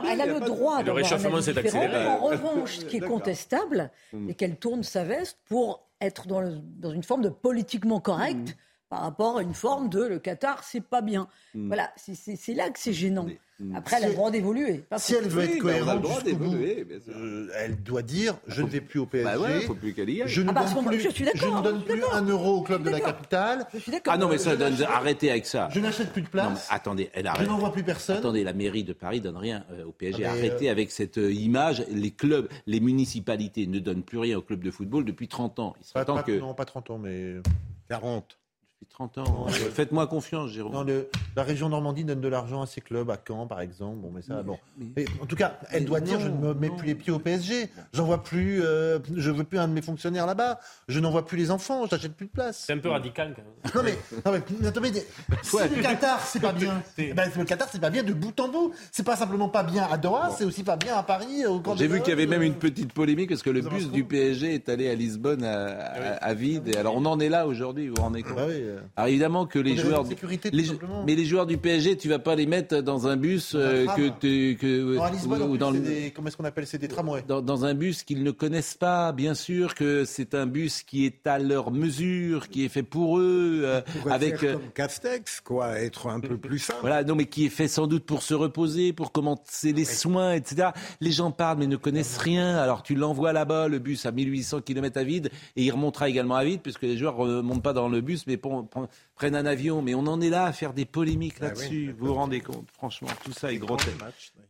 elle a le droit de... Le réchauffement s'est accéléré. En revanche, ce qui est contestable, mm. et qu'elle tourne sa veste pour être dans, dans une forme de politiquement correct. Mm. par rapport à une forme de le Qatar, c'est pas bien. Mm. Voilà, c'est là que c'est gênant. Après, elle a le droit d'évoluer. Si elle veut être cohérente, euh, elle doit dire je ne vais plus au PSG. Bah faut plus qu'elle y aille. Je ne ah bah, donne plus, je, je ne donne plus un euro au club de la capitale. Ah non, mais ça donne. Arrêtez avec ça. Je n'achète plus de place. attendez, elle arrête. Je n'envoie plus personne. Attendez, la mairie de Paris donne rien euh, au PSG. Ah, arrêtez euh, avec cette image. Les clubs, les municipalités ne donnent plus rien au club de football depuis 30 ans. Il serait temps que. Non, pas 30 ans, mais 40. 30 ans. Faites-moi confiance, Jérôme. la région Normandie donne de l'argent à ses clubs, à Caen par exemple. Bon, mais ça, bon. en tout cas, elle doit dire je ne me mets plus les pieds au PSG. J'en vois plus. Euh, je veux plus un de mes fonctionnaires là-bas. Je n'en vois plus les enfants. Je n'achète plus de place. C'est un peu radical. Quand même. Non mais, non mais, si le Qatar c'est pas bien, ben, le Qatar c'est pas bien de bout en bout. C'est pas simplement pas bien à Doha, c'est aussi pas bien à Paris. J'ai vu qu'il y avait même une petite polémique parce que le bus du PSG est allé à Lisbonne à, vide. Et alors on en est là aujourd'hui. Vous vous rendez compte bah euh. Alors évidemment que les joueurs, mais les joueurs du PSG, tu vas pas les mettre dans un bus euh, que, tu, que ou, dans le, comment est-ce qu'on appelle c'est des tramways dans, un bus qu'ils ne connaissent pas. Bien sûr que c'est un bus qui est à leur mesure, qui est fait pour eux, euh, avec faire euh, comme Castex, quoi, être un peu plus simple. Voilà, non, mais qui est fait sans doute pour se reposer, pour commencer les soins, etc. Les gens parlent mais ne connaissent rien. Alors tu l'envoies là-bas, le bus à 1800 km à vide, et il remontera également à vide, puisque les joueurs ne montent pas dans le bus, mais pour, prennent un avion. Mais on en est là à faire des polémiques ah là-dessus. vous vous rendez compte Franchement, tout ça est grotesque.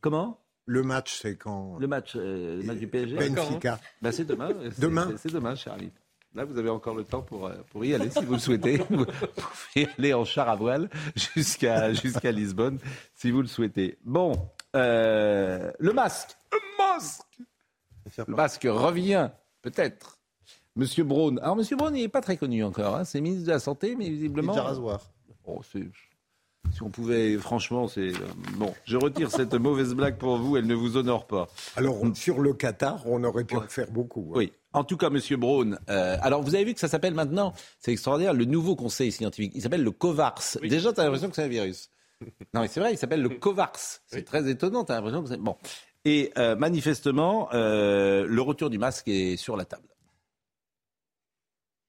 Comment? Le match, c'est quand Le match, euh, le match du PSG Benfica. Bah, c'est demain. Demain C'est demain, ami. Là, vous avez encore le temps pour, euh, pour y aller si vous le souhaitez. vous pouvez aller en char à voile jusqu'à jusqu'à Lisbonne si vous le souhaitez. Bon, euh, le masque. Le masque Le masque revient, peut-être. Monsieur Braun. Alors, Monsieur Braun, il n'est pas très connu encore. Hein. C'est ministre de la Santé, mais visiblement. Oh, si on pouvait, franchement, c'est. Euh, bon, je retire cette mauvaise blague pour vous, elle ne vous honore pas. Alors, sur le Qatar, on aurait pu en faire beaucoup. Hein. Oui. En tout cas, Monsieur Braun, euh, alors vous avez vu que ça s'appelle maintenant, c'est extraordinaire, le nouveau conseil scientifique. Il s'appelle le COVARS. Déjà, tu as l'impression que c'est un virus. Non, mais c'est vrai, il s'appelle le COVARS. C'est très étonnant, tu as l'impression que c'est. Bon. Et euh, manifestement, le retour du masque est sur la table.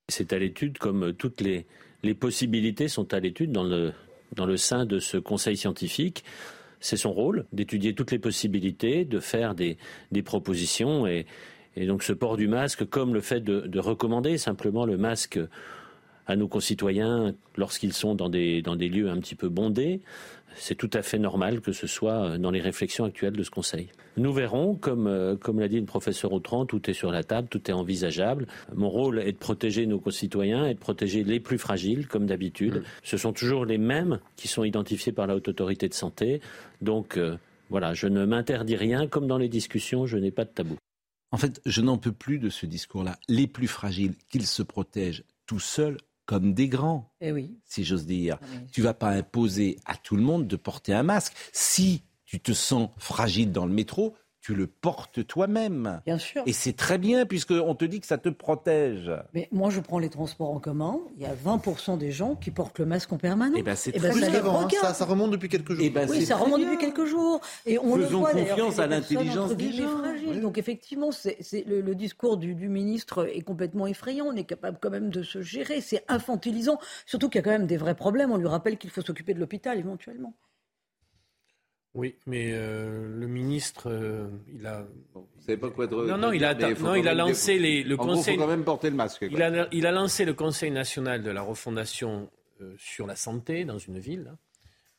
C'est à l'étude comme toutes les, possibilités sont à l'étude dans le, sein de ce conseil scientifique. C'est son rôle d'étudier toutes les possibilités, de faire des, propositions et, donc ce port du masque, comme le fait de, de recommander simplement le masque à nos concitoyens lorsqu'ils sont dans des, dans des lieux un petit peu bondés, c'est tout à fait normal que ce soit dans les réflexions actuelles de ce Conseil. Nous verrons, comme, euh, comme l'a dit le professeur Autran, tout est sur la table, tout est envisageable. Mon rôle est de protéger nos concitoyens et de protéger les plus fragiles, comme d'habitude. Mmh. Ce sont toujours les mêmes qui sont identifiés par la Haute Autorité de Santé. Donc, euh, voilà, je ne m'interdis rien. Comme dans les discussions, je n'ai pas de tabou. En fait, je n'en peux plus de ce discours-là. Les plus fragiles, qu'ils se protègent tout seuls comme des grands, eh oui. si j'ose dire. Tu vas pas imposer à tout le monde de porter un masque. Si tu te sens fragile dans le métro, tu le portes toi-même. Bien sûr. Et c'est très bien puisqu'on te dit que ça te protège. Mais moi, je prends les transports en commun. Il y a 20% des gens qui portent le masque en permanence. Et ben c'est Eh ben, très ça, regarde. ça, ça remonte depuis quelques jours. Eh ben, oui, ça remonte bien. depuis quelques jours. Et on le Faisons voit d'ailleurs confiance à l'intelligence des gens. fragiles. Donc effectivement, c'est le, le discours du, du ministre est complètement effrayant. On est capable quand même de se gérer. C'est infantilisant. Surtout qu'il y a quand même des vrais problèmes. On lui rappelle qu'il faut s'occuper de l'hôpital éventuellement. Oui, mais euh, le ministre, euh, il a. Vous savez pas quoi Non, non, il a, non, il a lancé les, le En gros, conseil. faut quand même porter le masque. Il a, il a lancé le Conseil national de la refondation euh, sur la santé dans une ville.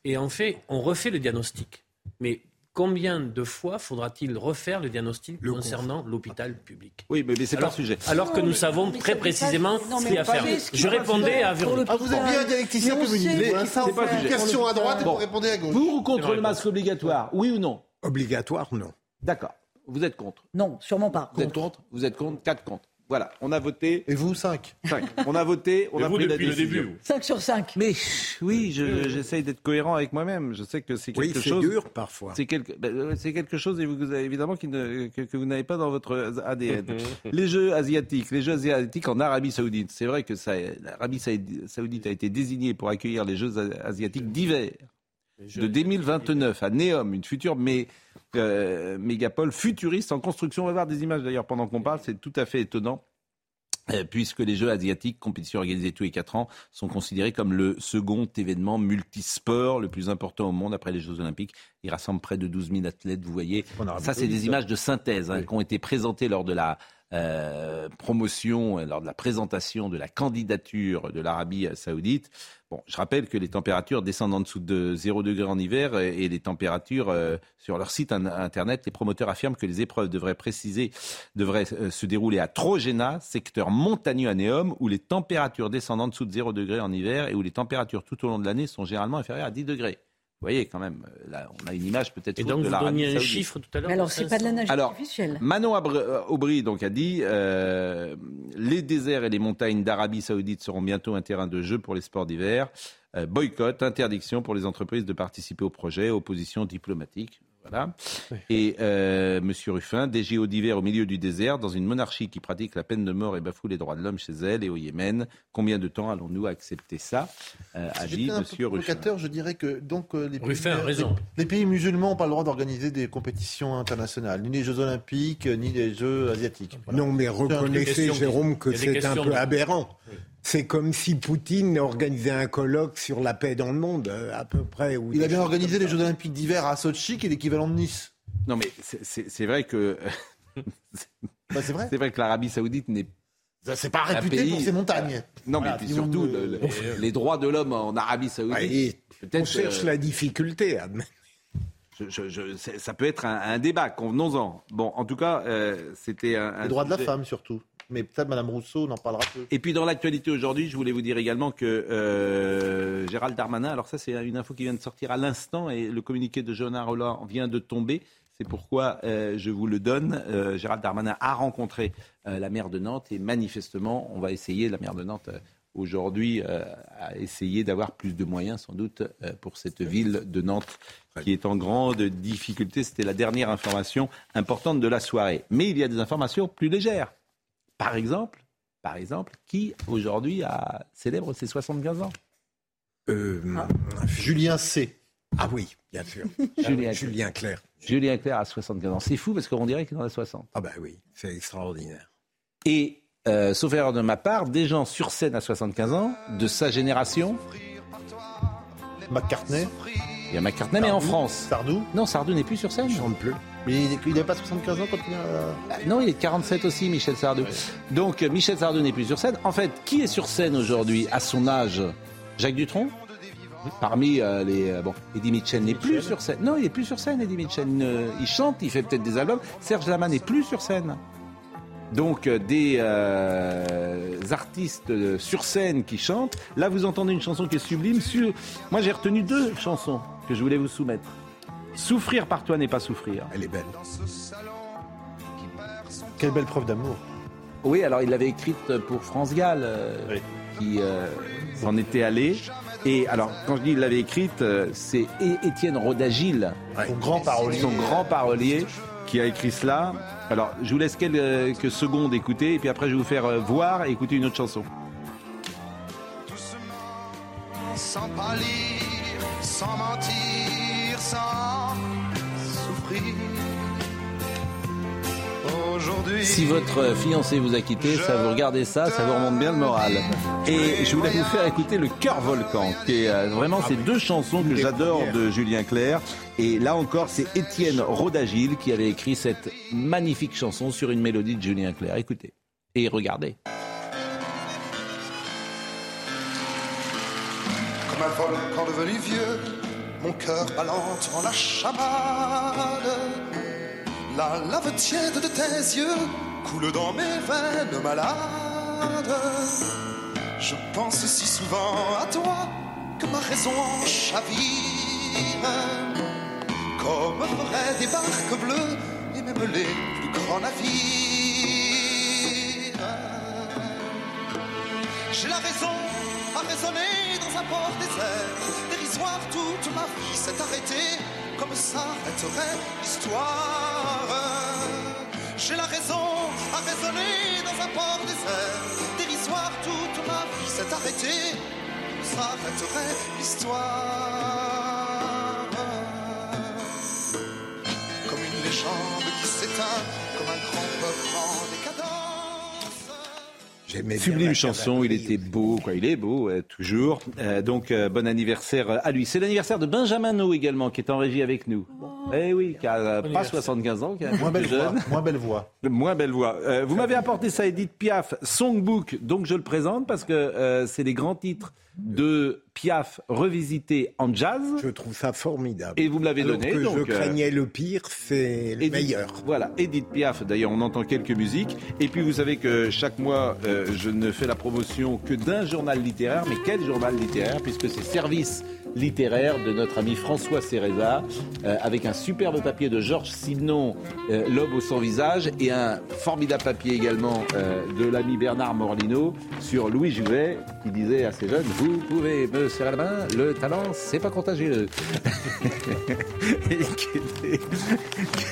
Et en fait, on refait le diagnostic. Mais combien de fois faudra-t-il refaire le diagnostic concernant l'hôpital public? Oui, mais, mais c'est pas le sujet. Alors que nous savons mais très précisément non, ce qu'il y a à pas faire. Je répondais à Véronique. Ah, vous êtes bien un dialecticien faut vous faites faire une question à droite et Bon. vous répondez à gauche. Pour ou contre C'est le masque obligatoire Oui ou non? Obligatoire, non. D'accord. Vous êtes contre? Non, sûrement pas. Vous êtes contre? Vous êtes contre? Quatre contre. Voilà, on a voté. Et vous, 5 Cinq. On a voté, on Et a vous, pris depuis la le décision. début, 5 sur 5. Mais oui, je- j'essaye d'être cohérent avec moi-même. Je sais que c'est Oui, quelque c'est chose. dur parfois. C'est quelque, c'est quelque chose et vous, vous avez évidemment qui ne- que, que vous n'avez pas dans votre ADN. les Jeux asiatiques, les Jeux asiatiques en Arabie Saoudite. C'est vrai que l'Arabie Saoudi- Saoudite a été désignée pour accueillir les Jeux asiatiques d'hiver de 2029 à Neom, une future euh, mégapole futuriste en construction. On va voir des images d'ailleurs pendant qu'on parle. C'est tout à fait étonnant. euh, Puisque les Jeux asiatiques, compétitions organisées tous les quatre ans, sont considérés comme le second événement multisport le plus important au monde après les Jeux Olympiques. Ils rassemblent près de 12 000 athlètes. Vous voyez, ça, c'est des images de synthèse hein, qui ont été présentées lors de la euh, promotion, lors de la présentation de la candidature de l'Arabie saoudite. Je rappelle que les températures descendent en dessous de 0 degré en hiver et les températures euh, sur leur site in- internet, les promoteurs affirment que les épreuves devraient préciser, devraient euh, se dérouler à Trojena, secteur montagneux à Neom, où les températures descendent en dessous de 0 degré en hiver et où les températures tout au long de l'année sont généralement inférieures à 10 degrés. Vous voyez quand même, euh, là, on a une image peut-être Et donc, de vous l'Arabie donniez un saoudite. chiffre tout à l'heure Mais alors, c'est pas de la 500. neige Alors, artificielle. Manon euh, Aubry donc a dit euh, les déserts et les montagnes d'Arabie Saoudite seront bientôt un terrain de jeu pour les sports d'hiver. Euh, boycott, interdiction pour les entreprises de participer au projet, opposition diplomatique. Voilà. Et euh, Monsieur Ruffin, des JO d'hiver au milieu du désert, dans une monarchie qui pratique la peine de mort et bafoue les droits de l'homme chez elle et au Yémen. Combien de temps allons-nous accepter ça euh, a Si peu Monsieur Ruffin. je dirais que donc euh, les, Ruffin a les- raison. les pays musulmans n'ont pas le droit d'organiser des compétitions internationales, ni les Jeux olympiques, ni les Jeux asiatiques. Voilà. Non, mais reconnaissez, Jérôme, que c'est un peu de- aberrant. C'est comme si Poutine organisait un colloque sur la paix dans le monde, euh, à peu près. ou Il a bien organisé les. Jeux olympiques d'hiver à Sochi, qui est l'équivalent de Nice. Non, mais c'est- vrai que Bah, c'est vrai. c'est vrai que l'Arabie Saoudite n'est C'est pas Un réputé pays- pour ses montagnes. Non, mais puis surtout, le- le- les droits de l'homme en Arabie Saoudite. Ouais, On cherche euh, la difficulté. admet- je- je- je- c'est- ça peut être un, un débat, convenons-en. Bon, en tout cas, euh, c'était un, un Les droits de la femme surtout. Mais peut-être Madame Rousseau n'en parlera peu. Et puis dans l'actualité aujourd'hui, je voulais vous dire également que euh, Gérald Darmanin, alors ça c'est une info qui vient de sortir à l'instant et le communiqué de Jonas Roland vient de tomber. C'est pourquoi euh, je vous le donne. Euh, Gérald Darmanin a rencontré la maire de Nantes et manifestement, on va essayer, la maire de Nantes aujourd'hui a essayé d'avoir plus de moyens sans doute pour cette ville de Nantes qui est en grande difficulté. C'était la dernière information importante de la soirée. Mais il y a des informations plus légères. Par exemple, par exemple, qui aujourd'hui a- célèbre ses 75 ans? Euh, Julien C. Ah oui, bien sûr. Julien, Julien Clerc. Julien Clerc a 75 ans. C'est fou parce qu'on dirait qu'il en a 60. Ah bah oui, c'est extraordinaire. Et, euh, sauf erreur de ma part, des gens sur scène à 75 ans, de sa génération, McCartney. il y a McCartney, mais en. France. Sardou. Non, Sardou n'est plus sur scène. Je plus. Mais il n'avait pas 75 ans quand il a... Ah, Non, il est de 47 aussi, Michel Sardou. Donc, euh, Michel Sardou n'est plus sur scène. En fait, qui est sur scène aujourd'hui à son âge? Jacques Dutronc? Parmi euh, les. euh, bon, Eddie Mitchell n'est plus sur scène. Non, il n'est plus sur scène, Eddie Mitchell. Il chante, il fait peut-être des albums. Serge Lama n'est plus sur scène. Donc, euh, des euh, artistes euh, sur scène qui chantent. Là, vous entendez une chanson qui est sublime. Sur... Moi, j'ai retenu deux chansons que je voulais vous soumettre. Souffrir par toi n'est pas souffrir. Elle est belle. Quelle belle preuve d'amour. Oui, alors il l'avait écrite pour France Gall, euh, qui euh, s'en était allé. Et alors, quand je dis il l'avait écrite, euh, c'est É- Étienne Rodagil, Son grand parolier. son grand parolier, qui a écrit cela. Alors, je vous laisse quelques secondes écouter, et puis après, je vais vous faire euh, voir et écouter une autre chanson. sans pâlir, sans mentir, sans souffrir. Aujourd'hui. Si votre fiancé vous a quitté, ça vous regardez ça, ça vous remonte bien le moral. Et je voulais vous faire écouter le Cœur Volcan, qui est euh, vraiment ces deux chansons que j'adore de Julien Clerc. Et là encore, c'est Étienne Rodagil qui avait écrit cette magnifique chanson sur une mélodie de Julien Clerc. Écoutez et regardez. Comme un volcan devenu vieux, mon cœur ballante en la chamade. La lave tiède de tes yeux coule dans mes veines malades. Je pense si souvent à toi que ma raison en chavire. Comme feraient des barques bleues et même les plus grands navires. J'ai la raison à raisonner dans un port désert. Toute ma vie s'est arrêtée, comme s'arrêterait l'histoire. J'ai la raison à raisonner dans un port désert. Dérisoire, toute ma vie s'est arrêtée, comme s'arrêterait l'histoire. Comme une légende qui s'éteint, J'aimais Sublime chanson, il était beau, quoi. Il est beau, euh, toujours. Euh, donc, euh, bon anniversaire à lui. C'est l'anniversaire de Benjamin No également, qui est en régie avec nous. Eh oui, qui a pas 75 ans, qui Moins belle voix. Moins belle voix. Moins belle voix. Euh, vous m'avez apporté ça, Edith Piaf, Songbook, donc je le présente parce que euh, c'est les grands titres de Piaf revisités en jazz. Je trouve ça formidable. Et vous me l'avez donné. que donc, je euh, craignais le pire, c'est le Edith- meilleur. Voilà, Edith Piaf. D'ailleurs, on entend quelques musiques. Et puis, vous savez que chaque mois, euh, je ne fais la promotion que d'un journal littéraire. Mais quel journal littéraire? Puisque c'est Service littéraire de notre ami François Céréza, euh, avec un superbe papier de Georges Simenon, euh, L'homme au sans visage, et un formidable papier également de l'ami Bernard Morlino sur Louis Jouvet, qui disait à ces jeunes Vous pouvez me serrer la main, le talent, c'est pas contagieux. et qui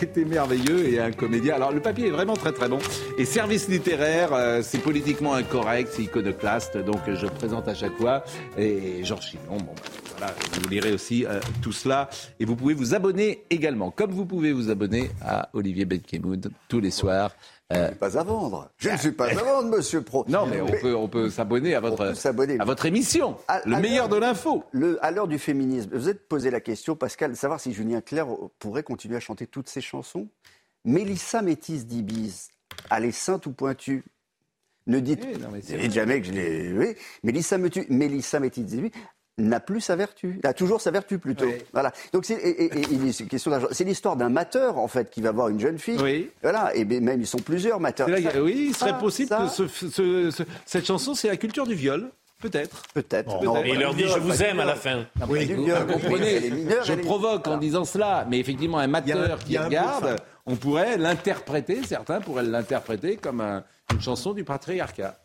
était, merveilleux et un comédien. Alors le papier est vraiment très très bon. Et service littéraire, euh, c'est politiquement incorrect, c'est iconoclaste, donc je présente à chaque fois. Et Georges Chinon, bon, bah, voilà, vous lirez aussi euh, tout cela. Et vous pouvez vous abonner également, comme vous pouvez vous abonner à Olivier Benkemoud tous les soirs. Euh, Pas à vendre. Je ne suis pas à vendre, monsieur Pro. non, mais on peut, on peut s'abonner à votre, à votre émission, À- le à meilleur de l'info. À l'heure du féminisme, vous êtes posé la question, Pascal, de savoir si Julien Clerc pourrait continuer à chanter toutes ses chansons. Mélissa Métis d'Ibis, elle est sainte ou pointue? Ne dites, non, mais dites jamais que je l'ai. Oui, Mélissa, Métis n'a plus sa vertu, a toujours sa vertu plutôt. Voilà. Donc c'est et- et- et il est question d'argent. C'est l'histoire d'un mateur en fait qui va voir une jeune fille. Oui. Voilà. Et même ils sont plusieurs mateurs. Là Ça- oui, il serait ça- possible ça- que ce- ce- ce- cette chanson, c'est la culture du viol. Peut-être. Peut-être. Peut-être. Et il leur dit je vous aime à la fin. Oui, vous, du viol. vous comprenez, je provoque en disant cela, mais effectivement, un mateur qui regarde, on pourrait l'interpréter, certains pourraient l'interpréter comme un- une chanson du patriarcat.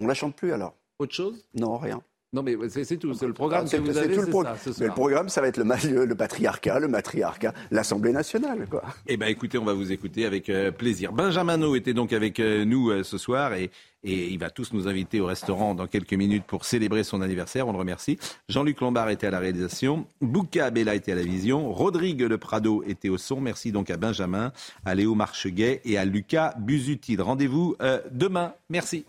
On la chante plus alors Autre chose? Non, rien. Non, mais c'est c'est tout, c'est le programme C'est que vous c'est avez, tout le c'est pro- ça, ce Mais soir. le programme, ça va être le, ma- le, le patriarcat, le matriarcat, l'Assemblée nationale, quoi. Eh bien, écoutez, on va vous écouter avec euh, plaisir. Benjamin No était donc avec euh, nous euh, ce soir et, et il va tous nous inviter au restaurant dans quelques minutes pour célébrer son anniversaire. On le remercie. Jean-Luc Lombard était à la réalisation. Bouka Abella était à la vision. Rodrigue Le Prado était au son. Merci donc à Benjamin, à Léo Marcheguet et à Lucas Busutil. Rendez-vous euh, demain. Merci.